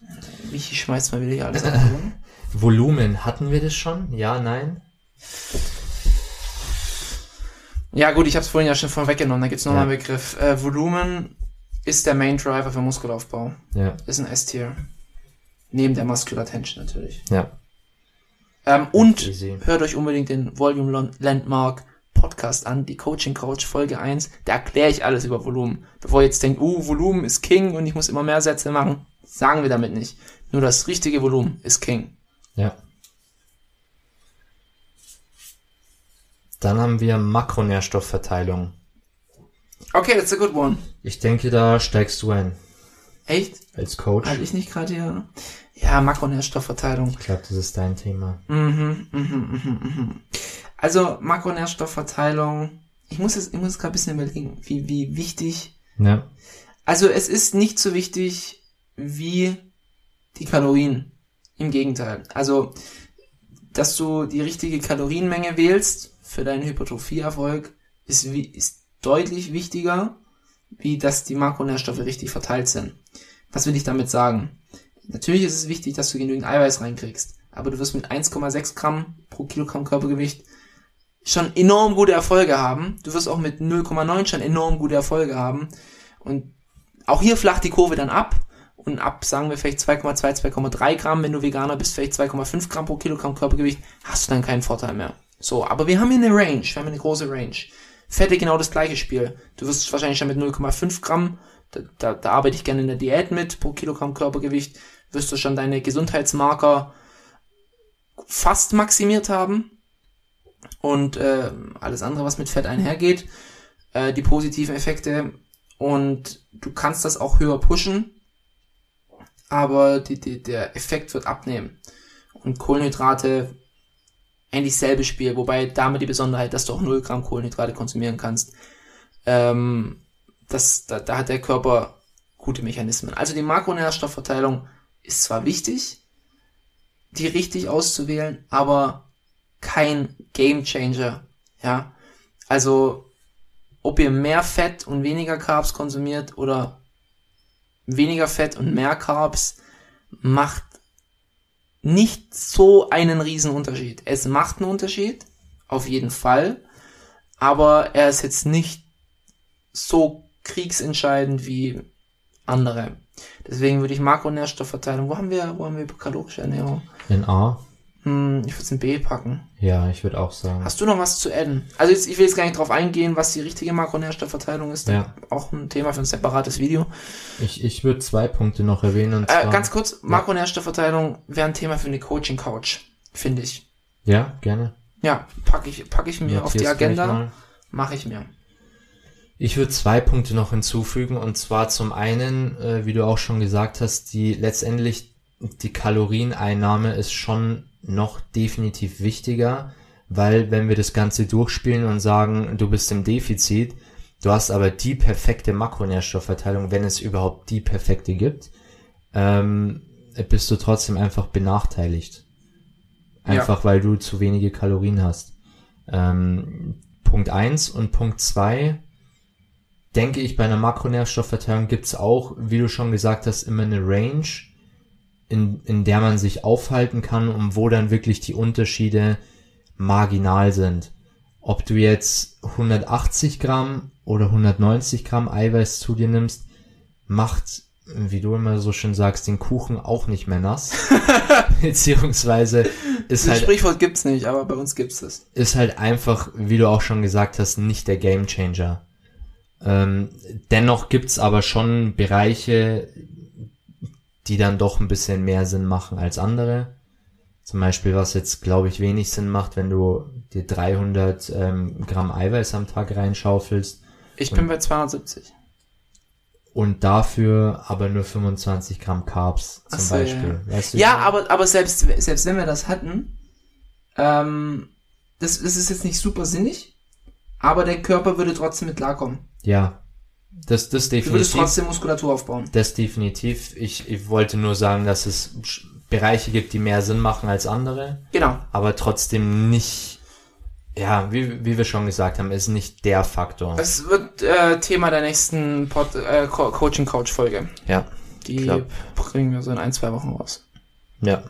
B: Michi schmeißt mal wieder hier alles auf.
A: Volumen, hatten wir das schon? Ja, nein?
B: Ja gut, ich habe es vorhin ja schon vorweggenommen. Da gibt's noch
A: Ja.
B: mal einen Begriff. Äh, Volumen ist der Main Driver für Muskelaufbau.
A: Ja,
B: Ist ein S-Tier. Neben der Muscular Tension natürlich.
A: ja.
B: Ähm, und
A: Easy.
B: hört euch unbedingt den Volume Landmark Podcast an, die Coaching Coach Folge 1. Da erkläre ich alles über Volumen. Bevor ihr jetzt denkt, uh, Volumen ist King und ich muss immer mehr Sätze machen, sagen wir damit nicht. Nur das richtige Volumen ist King.
A: Ja. Dann haben wir Makronährstoffverteilung.
B: Okay, that's a good one.
A: Ich denke, da steigst du ein.
B: Echt?
A: als Coach.
B: Hatte ich nicht gerade hier? Ja, Makronährstoffverteilung.
A: Ich glaube, das ist dein Thema.
B: Mhm, mhm, mhm, mhm. Also Makronährstoffverteilung. Ich muss jetzt, ich muss gerade ein bisschen überlegen, wie, wie wichtig.
A: Ja.
B: Also es ist nicht so wichtig wie die Kalorien. Im Gegenteil. Also, dass du die richtige Kalorienmenge wählst für deinen Hypertrophieerfolg ist, ist deutlich wichtiger, wie dass die Makronährstoffe richtig verteilt sind. Was will ich damit sagen? Natürlich ist es wichtig, dass du genügend Eiweiß reinkriegst, aber du wirst mit 1,6 Gramm pro Kilogramm Körpergewicht schon enorm gute Erfolge haben. Du wirst auch mit 0,9 schon enorm gute Erfolge haben. Und auch hier flacht die Kurve dann ab. Und ab, sagen wir vielleicht 2,2, 2,3 Gramm, wenn du Veganer bist, vielleicht 2,5 Gramm pro Kilogramm Körpergewicht, hast du dann keinen Vorteil mehr. So, aber wir haben hier eine Range, wir haben eine große Range. Fette genau das gleiche Spiel. Du wirst wahrscheinlich schon mit 0,5 Gramm, da, da, da arbeite ich gerne in der Diät mit, pro Kilogramm Körpergewicht, wirst du schon deine Gesundheitsmarker fast maximiert haben. Und äh, alles andere, was mit Fett einhergeht, äh, die positiven Effekte. Und du kannst das auch höher pushen, aber die, die, der Effekt wird abnehmen. Und Kohlenhydrate, ähnlich selbe Spiel, wobei damit die Besonderheit, dass du auch 0 Gramm Kohlenhydrate konsumieren kannst. Ähm, das, da, da hat der Körper gute Mechanismen. Also die Makronährstoffverteilung ist zwar wichtig, die richtig auszuwählen, aber kein Game Changer. Ja, also ob ihr mehr Fett und weniger Carbs konsumiert oder weniger Fett und mehr Carbs macht nicht so einen riesen Unterschied. Es macht einen Unterschied, auf jeden Fall, aber er ist jetzt nicht so kriegsentscheidend wie andere. Deswegen würde ich Makronährstoffverteilung, wo haben wir, wo haben wir kalorische Ernährung?
A: In A?
B: Hm, ich würde es in B packen.
A: Ja, ich würde auch sagen.
B: Hast du noch was zu adden? Also jetzt, ich will jetzt gar nicht drauf eingehen, was die richtige Makronährstoffverteilung ist.
A: Ja.
B: Auch ein Thema für ein separates Video.
A: Ich, ich würde zwei Punkte noch erwähnen. Und
B: Äh, ganz kurz, Makronährstoffverteilung wäre ein Thema für eine Coaching-Couch, finde ich.
A: Ja, gerne.
B: Ja, packe ich, pack ich mir auf die Agenda, mache ich mir.
A: Ich würde zwei Punkte noch hinzufügen und zwar zum einen, äh, wie du auch schon gesagt hast, die letztendlich die Kalorieneinnahme ist schon noch definitiv wichtiger, weil wenn wir das Ganze durchspielen und sagen, du bist im Defizit, du hast aber die perfekte Makronährstoffverteilung, wenn es überhaupt die perfekte gibt, ähm, bist du trotzdem einfach benachteiligt. Einfach weil du zu wenige Kalorien hast. Ähm, Punkt eins und Punkt zwei denke ich, bei einer Makronährstoffverteilung gibt's auch, wie du schon gesagt hast, immer eine Range, in, in der man sich aufhalten kann und wo dann wirklich die Unterschiede marginal sind. Ob du jetzt 180 Gramm oder 190 Gramm Eiweiß zu dir nimmst, macht, wie du immer so schön sagst, den Kuchen auch nicht mehr nass. Beziehungsweise ist
B: Das
A: halt
B: Sprichwort gibt's nicht, aber bei uns gibt's es.
A: ist halt einfach, wie du auch schon gesagt hast, nicht der Gamechanger. Ähm, dennoch gibt's aber schon Bereiche, die dann doch ein bisschen mehr Sinn machen als andere. Zum Beispiel, was jetzt, glaube ich, wenig Sinn macht, wenn du dir 300 ähm, Gramm Eiweiß am Tag reinschaufelst
B: Ich bin bei 270.
A: und dafür aber nur 25 Gramm Carbs zum
B: so,
A: Beispiel. Weißt du,
B: Ja, aber, aber selbst, selbst wenn wir das hatten, ähm, das, das ist jetzt nicht super sinnig, aber der Körper würde trotzdem mit klarkommen.
A: ja, das, das
B: Du würdest
A: definitiv.
B: trotzdem Muskulatur aufbauen.
A: Das definitiv. Ich, ich wollte nur sagen, dass es Bereiche gibt, die mehr Sinn machen als andere,
B: Genau.
A: aber trotzdem nicht, ja, wie, wie wir schon gesagt haben, ist nicht der Faktor.
B: Es wird äh, Thema der nächsten Pod, äh, Co Coaching Couch Folge.
A: Ja,
B: Die
A: Glaub.
B: bringen wir so in ein, zwei Wochen raus.
A: ja.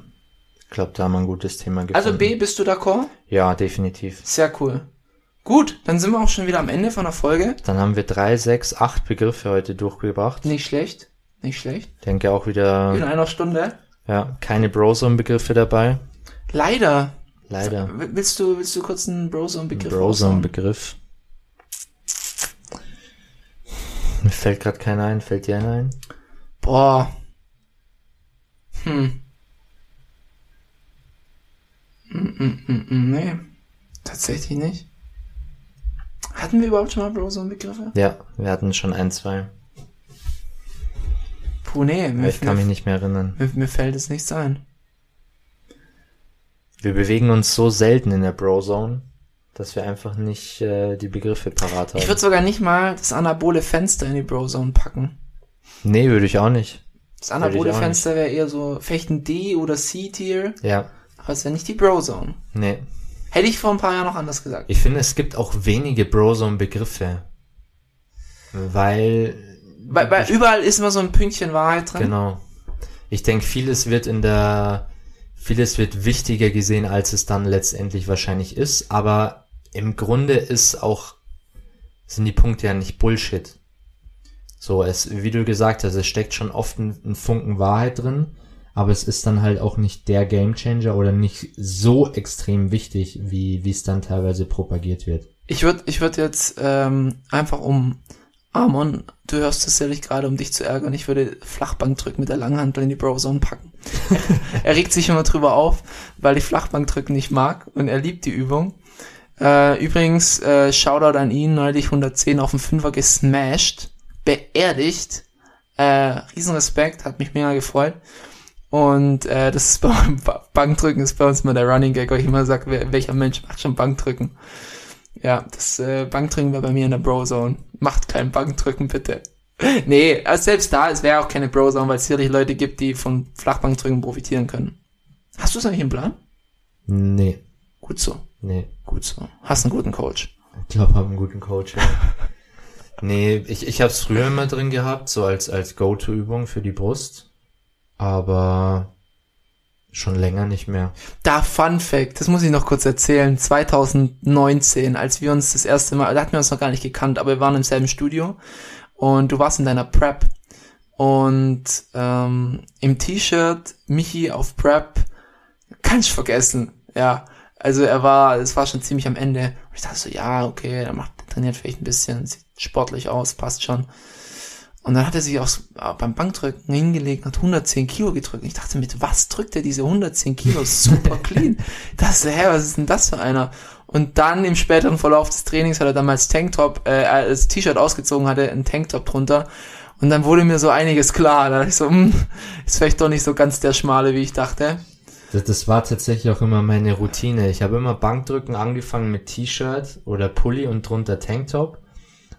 A: Ich glaube, da haben wir ein gutes Thema gefunden.
B: Also B, bist du d'accord?
A: Ja, definitiv.
B: Sehr cool. Gut, dann sind wir auch schon wieder am Ende von der Folge.
A: Dann haben wir drei, sechs, acht Begriffe heute durchgebracht.
B: Nicht schlecht. Nicht schlecht.
A: Denke auch wieder,
B: In einer Stunde.
A: ja, keine Brozone-Begriffe dabei.
B: Leider.
A: Leider.
B: Willst du, willst du kurz einen Brozone-Begriff?
A: Brozone-Begriff. Mir fällt gerade keiner ein. Fällt dir einer ein?
B: Boah. Hm. Mm, mm, mm, nee. Tatsächlich nicht. Hatten wir überhaupt schon mal Brozone-Begriffe?
A: Ja, wir hatten schon ein, zwei.
B: Puh, nee, mir,
A: Ich kann mich nicht mehr erinnern.
B: mir, mir fällt es nichts ein.
A: Wir bewegen uns so selten in der Bro-Zone, dass wir einfach nicht äh, die Begriffe parat haben.
B: Ich würde sogar nicht mal das anabole Fenster in die Brozone packen.
A: nee, würde ich auch nicht.
B: Das anabole Fenster wäre eher so ein D oder C-Tier,
A: Ja,
B: aber es wäre nicht die Brozone.
A: nee.
B: Hätte ich vor ein paar Jahren noch anders gesagt.
A: Ich finde, es gibt auch wenige Bro-Zone-Begriffe. Weil,
B: Weil, weil überall ist immer so ein Pünktchen Wahrheit drin.
A: genau. Ich denke, vieles wird in der, vieles wird wichtiger gesehen, als es dann letztendlich wahrscheinlich ist, aber im Grunde ist auch, sind die Punkte ja nicht Bullshit. So, es, wie du gesagt hast, es steckt schon oft ein, ein Funken Wahrheit drin, aber es ist dann halt auch nicht der Gamechanger oder nicht so extrem wichtig, wie, wie es dann teilweise propagiert wird.
B: Ich würde ich würd jetzt ähm, einfach um Amon, du hörst es sicherlich gerade, um dich zu ärgern, ich würde Flachbankdrücken mit der Langhantel in die Brozone packen. er regt sich immer drüber auf, weil ich Flachbankdrücken nicht mag und er liebt die Übung. Äh, übrigens, äh, Shoutout an ihn, neulich 110 auf dem Fünfer gesmashed, beerdigt. Äh, Riesenrespekt, hat mich mega gefreut. Und äh, das ist beim Ba- Bankdrücken ist bei uns immer der Running Gag, weil ich immer sage, welcher Mensch macht schon Bankdrücken? Ja, das äh, Bankdrücken wäre bei mir in der Bro-Zone. Macht kein Bankdrücken, bitte. Nee, also selbst da, es wäre auch keine Bro-Zone, weil es sicherlich Leute gibt, die von Flachbankdrücken profitieren können. Hast du es eigentlich im Plan?
A: Nee,
B: Gut so,
A: nee.
B: gut so. Hast einen guten Coach.
A: Ich glaube, haben einen guten Coach. Ja. nee, ich, ich habe es früher immer drin gehabt, so als, als Go-To-Übung für die Brust. Aber schon länger nicht mehr.
B: Da Fun Fact, das muss ich noch kurz erzählen. 2019, als wir uns das erste Mal, da hatten wir uns noch gar nicht gekannt, aber wir waren im selben Studio und du warst in deiner Prep und ähm, im T-Shirt Michi auf Prep, kann ich vergessen. Ja, also er war, es war schon ziemlich am Ende. Und ich dachte so, ja, okay, er macht, trainiert vielleicht ein bisschen, sieht sportlich aus, passt schon. Und dann hat er sich auch beim Bankdrücken hingelegt und hat 110 Kilo gedrückt. Und ich dachte, mit was drückt er diese 110 Kilo? Super clean. Das, hä, was ist denn das für einer? Und dann im späteren Verlauf des Trainings hat er dann mal das Tanktop, äh, als T-Shirt ausgezogen hatte, ein Tanktop drunter. Und dann wurde mir so einiges klar. Da dachte ich so, hm, ist vielleicht doch nicht so ganz der Schmale, wie ich dachte.
A: Das, das war tatsächlich auch immer meine Routine. Ich habe immer Bankdrücken angefangen mit T-Shirt oder Pulli und drunter Tanktop.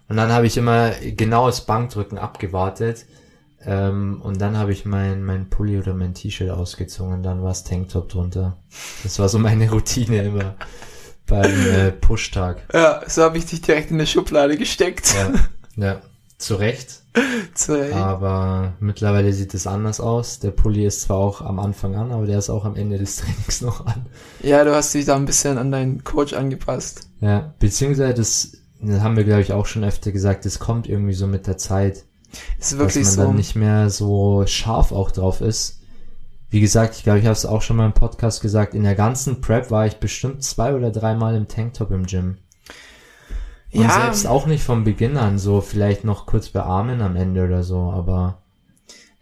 A: Und dann habe ich immer genaues Bankdrücken abgewartet. Ähm, und dann habe ich mein, mein Pulli oder mein T-Shirt ausgezogen und dann war es Tanktop drunter. Das war so meine Routine immer beim äh, Pushtag.
B: Ja, so habe ich dich direkt in eine Schublade gesteckt.
A: Ja, ja, zu Recht.
B: Zu-
A: Aber mittlerweile sieht es anders aus. Der Pulli ist zwar auch am Anfang an, aber der ist auch am Ende des Trainings noch an.
B: Ja, du hast dich da ein bisschen an deinen Coach angepasst.
A: Ja, beziehungsweise das, das haben wir glaube ich auch schon öfter gesagt, das kommt irgendwie so mit der Zeit,
B: Ist
A: dass
B: wirklich
A: man
B: so.
A: dann nicht mehr so scharf auch drauf ist. Wie gesagt, ich glaube, ich habe es auch schon mal im Podcast gesagt, in der ganzen Prep war ich bestimmt zwei oder dreimal im Tanktop im Gym. Und
B: Ja.
A: selbst auch nicht vom Beginn an, so vielleicht noch kurz bei Armen am Ende oder so, aber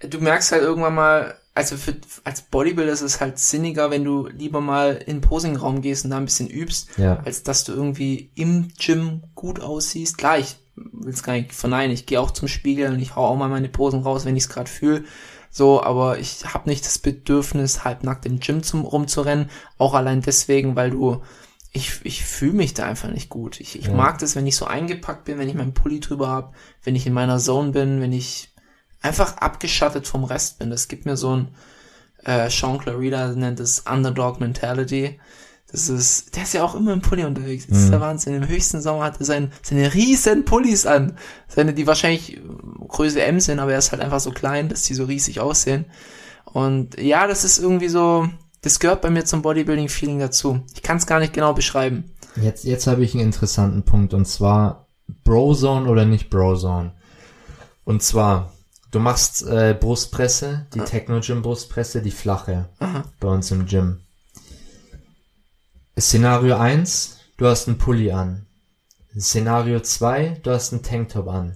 B: du merkst halt irgendwann mal, also für, als Bodybuilder ist es halt sinniger, wenn du lieber mal in den Posingraum gehst und da ein bisschen übst,
A: ja.
B: als dass du irgendwie im Gym gut aussiehst. Klar, ich will es gar nicht verneinen, ich gehe auch zum Spiegel und ich hau auch mal meine Posen raus, wenn ich es gerade fühle. So, aber ich habe nicht das Bedürfnis, halbnackt im Gym zum, rumzurennen. Auch allein deswegen, weil du, ich, ich fühle mich da einfach nicht gut. Ich, ich
A: Ja.
B: mag das, wenn ich so eingepackt bin, wenn ich meinen Pulli drüber hab, wenn ich in meiner Zone bin, wenn ich einfach abgeschattet vom Rest bin. Das gibt mir so ein, äh, Sean Clarida nennt es Underdog Mentality. Das ist, der ist ja auch immer im Pulli unterwegs. Das ist der Wahnsinn. Im höchsten Sommer hat er sein, seine riesen Pullis an. Seine, die wahrscheinlich Größe M sind, aber er ist halt einfach so klein, dass die so riesig aussehen. Und ja, das ist irgendwie so, das gehört bei mir zum Bodybuilding-Feeling dazu. Ich kann es gar nicht genau beschreiben.
A: Jetzt, jetzt habe ich einen interessanten Punkt und zwar Brozone oder nicht Brozone. Und zwar, du machst äh, Brustpresse, die Techno-Gym Brustpresse, die flache, bei uns im Gym. Szenario 1, du hast einen Pulli an. Szenario 2, du hast einen Tanktop an.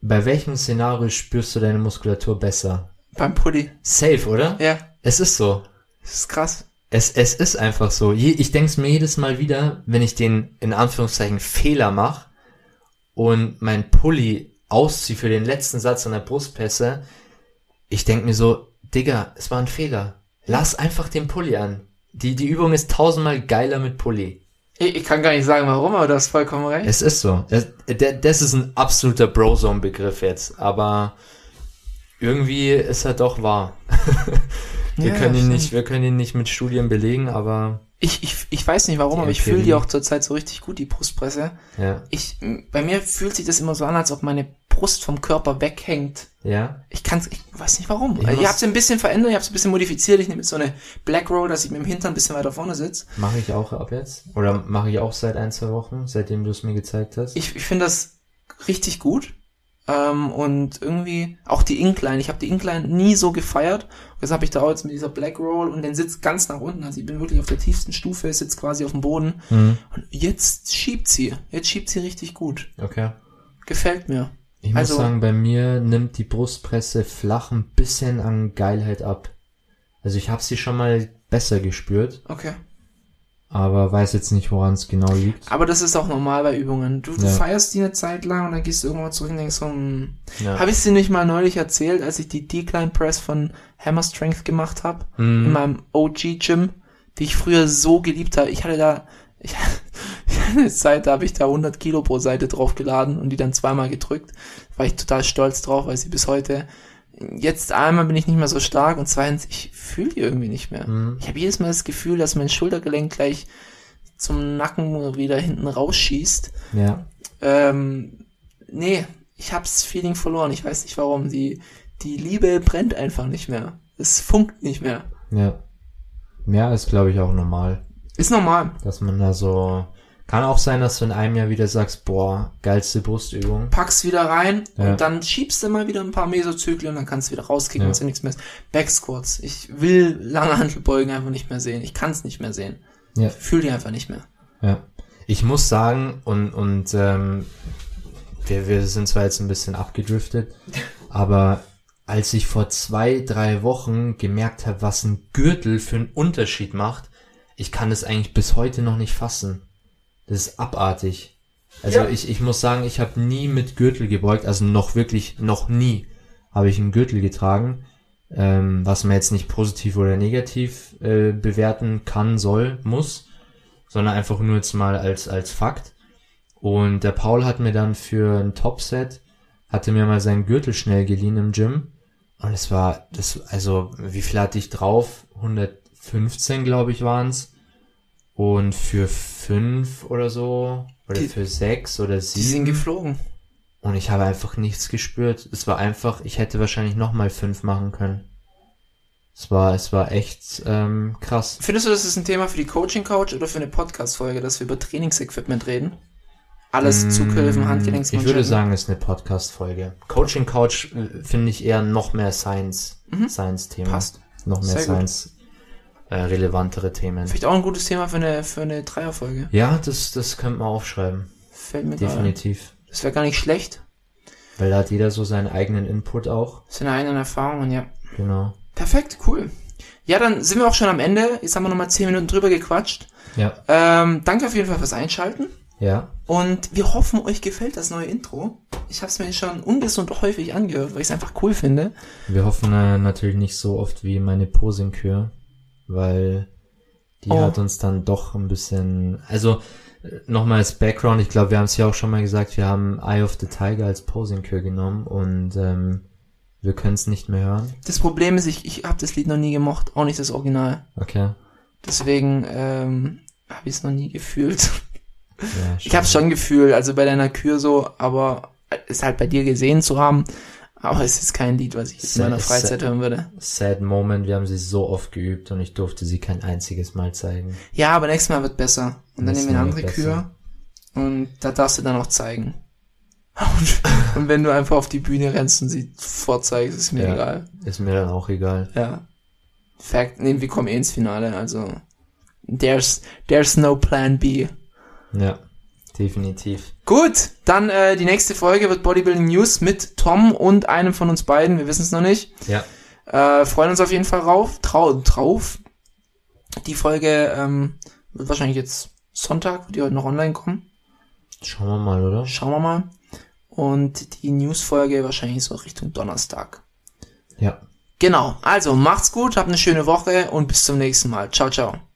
A: Bei welchem Szenario spürst du deine Muskulatur besser?
B: Beim Pulli.
A: Safe, oder?
B: Ja,
A: Es ist so.
B: das ist krass.
A: Es, es ist einfach so. Je, ich denke es mir jedes Mal wieder, wenn ich den in Anführungszeichen Fehler mache und mein Pulli ausziehe für den letzten Satz an der Brustpresse, ich denk mir so, Digga, es war ein Fehler. Lass einfach den Pulli an. Die, die Übung ist tausendmal geiler mit Pulli.
B: Ich, ich kann gar nicht sagen, warum, aber du hast vollkommen recht.
A: Es ist so. Das, das ist ein absoluter Brozone-Begriff jetzt, aber irgendwie ist er doch wahr. wir
B: Ja,
A: können ihn
B: stimmt.
A: nicht, wir können ihn nicht mit Studien belegen, aber
B: Ich, ich, ich weiß nicht warum,
A: Die
B: aber ich fühle die auch zurzeit so richtig gut, die Brustpresse.
A: ja,
B: Ich, bei mir fühlt sich das immer so an, als ob meine Brust vom Körper weghängt.
A: ja,
B: Ich kann's, ich weiß nicht warum.
A: Ich
B: Also, habt es ein bisschen verändert, ihr habt es ein bisschen modifiziert. Ich nehme jetzt so eine Black Roll, dass ich mit dem Hintern ein bisschen weiter vorne sitze.
A: mache ich auch ab jetzt. Oder mache ich auch seit ein, zwei Wochen, seitdem du es mir gezeigt hast.
B: Ich, ich finde das richtig gut. Ähm, und irgendwie auch die Incline. Ich habe die Incline nie so gefeiert. Jetzt habe ich da auch jetzt mit dieser Black Roll und den sitzt ganz nach unten. Also ich bin wirklich auf der tiefsten Stufe, sitzt quasi auf dem Boden.
A: Mhm.
B: Und jetzt schiebt sie. Jetzt schiebt sie richtig gut.
A: Okay.
B: Gefällt mir.
A: Ich muss
B: Also-
A: sagen, bei mir nimmt die Brustpresse flach ein bisschen an Geilheit ab. Also ich habe sie schon mal besser gespürt,
B: Okay.
A: Aber weiß jetzt nicht, woran es genau liegt.
B: Aber das ist auch normal bei Übungen. Du, du
A: Ja.
B: feierst die eine Zeit lang und dann gehst du irgendwann zurück und denkst so, hm,
A: Ja.
B: habe ich sie nicht mal neulich erzählt, als ich die Decline Press von Hammer Strength gemacht habe
A: Mhm.
B: in meinem OG Gym, die ich früher so geliebt habe. Ich hatte da ich, ich hatte eine Zeit, da habe ich da 100 Kilo pro Seite draufgeladen und die dann zweimal gedrückt. War ich total stolz drauf, weil sie bis heute jetzt einmal bin ich nicht mehr so stark und zweitens ich fühle die irgendwie nicht mehr.
A: Mhm.
B: Ich habe jedes Mal das Gefühl, dass mein Schultergelenk gleich zum Nacken wieder hinten rausschießt.
A: Ja.
B: Ähm, nee, ich hab's Feeling verloren. Ich weiß nicht warum. Die, die Liebe brennt einfach nicht mehr. Es funkt nicht mehr.
A: Ja. Ja, ist glaube ich auch normal,
B: Ist normal.
A: dass man da so kann auch sein, dass du in einem Jahr wieder sagst, boah, geilste Brustübung.
B: Pack's wieder rein
A: Ja.
B: und dann schiebst du mal wieder ein paar Mesozyklen und dann kannst du wieder rauskicken
A: Ja.
B: und so nichts mehr ist. Backsquats. Ich will lange Handelbeugen einfach nicht mehr sehen. Ich kann's nicht mehr sehen.
A: Ja.
B: Ich fühle die einfach nicht mehr.
A: Ja. Ich muss sagen, und, und ähm, wir, wir sind zwar jetzt ein bisschen abgedriftet, aber als ich vor zwei, drei Wochen gemerkt habe, was ein Gürtel für einen Unterschied macht, ich kann es eigentlich bis heute noch nicht fassen. Das ist abartig. Also
B: Ja.
A: ich, ich muss sagen, ich habe nie mit Gürtel gebeugt, also noch wirklich, noch nie habe ich einen Gürtel getragen, ähm, was man jetzt nicht positiv oder negativ äh, bewerten kann, soll, muss, sondern einfach nur jetzt mal als, als Fakt. Und der Paul hat mir dann für ein Topset, hatte mir mal seinen Gürtel schnell geliehen im Gym. Und es war, das, also, wie viel hatte ich drauf? 115, glaube ich, waren's. Und für fünf oder so, oder
B: Die-
A: für sechs oder
B: Die sind
A: sieben.
B: geflogen.
A: Und ich habe einfach nichts gespürt. Es war einfach, ich hätte wahrscheinlich nochmal fünf machen können. Es war, es war echt ähm, krass.
B: Findest du, das ist ein Thema für die Coaching Couch oder für eine Podcast-Folge, dass wir über Trainingsequipment reden? Alles Zughilfen,
A: Ich
B: Handgelenksmanschetten.
A: würde sagen, es ist eine Podcast-Folge. Coaching Couch äh, finde ich eher noch mehr Science, Science-Thema.
B: Mhm. Passt.
A: Noch mehr
B: Sehr gut.
A: Äh, relevantere Themen.
B: Vielleicht auch ein gutes Thema für eine, für eine Dreierfolge.
A: Ja, das, das könnte man aufschreiben.
B: Fällt mir.
A: Definitiv.
B: Das wäre gar nicht schlecht.
A: Weil da hat jeder so seinen eigenen Input auch.
B: Sind eigenen Erfahrungen, ja.
A: Genau.
B: Perfekt, cool. Ja, dann sind wir auch schon am Ende. Jetzt haben wir nochmal 10 Minuten drüber gequatscht.
A: Ja.
B: Ähm, danke auf jeden Fall fürs Einschalten.
A: Ja.
B: Und wir hoffen, euch gefällt das neue Intro. Ich habe es mir schon ungesund häufig angehört, weil ich es einfach cool finde.
A: Wir hoffen äh, natürlich nicht so oft wie meine Posingkür, weil die
B: Oh.
A: hat uns dann doch ein bisschen, also äh, nochmal als Background, ich glaube, wir haben es ja auch schon mal gesagt, wir haben Eye of the Tiger als Posingkür genommen und ähm, wir können es nicht mehr hören.
B: Das Problem ist, ich, ich habe das Lied noch nie gemocht, auch nicht das Original.
A: Okay.
B: Deswegen ähm, habe ich es noch nie gefühlt.
A: Ja,
B: Ich habe schon gefühlt, also bei deiner Kür so, aber es halt bei dir gesehen zu haben. Aber es ist kein Lied, was ich jetzt in meiner Freizeit hören würde.
A: Sad Moment, wir haben sie so oft geübt und ich durfte sie kein einziges Mal zeigen.
B: Ja, aber nächstes Mal wird besser. Und dann nehmen wir eine andere Kür. Und da darfst du dann auch zeigen. Und, und wenn du einfach auf die Bühne rennst und sie vorzeigst, ist mir
A: Ja.
B: egal.
A: Ist mir dann auch egal.
B: Ja. Fact, nee, wir kommen eh ins Finale, also there's, there's no plan B.
A: Ja, definitiv.
B: Gut, dann äh, die nächste Folge wird Bodybuilding News mit Tom und einem von uns beiden, wir wissen es noch nicht.
A: Ja,
B: Äh, freuen uns auf jeden Fall drauf. Trau drauf. Die Folge ähm, wird wahrscheinlich jetzt Sonntag, wird die heute noch online kommen.
A: schauen wir mal, oder?
B: Schauen wir mal. Und die News-Folge wahrscheinlich so Richtung Donnerstag.
A: Ja,
B: Genau, also macht's gut, habt eine schöne Woche und bis zum nächsten Mal. Ciao, ciao.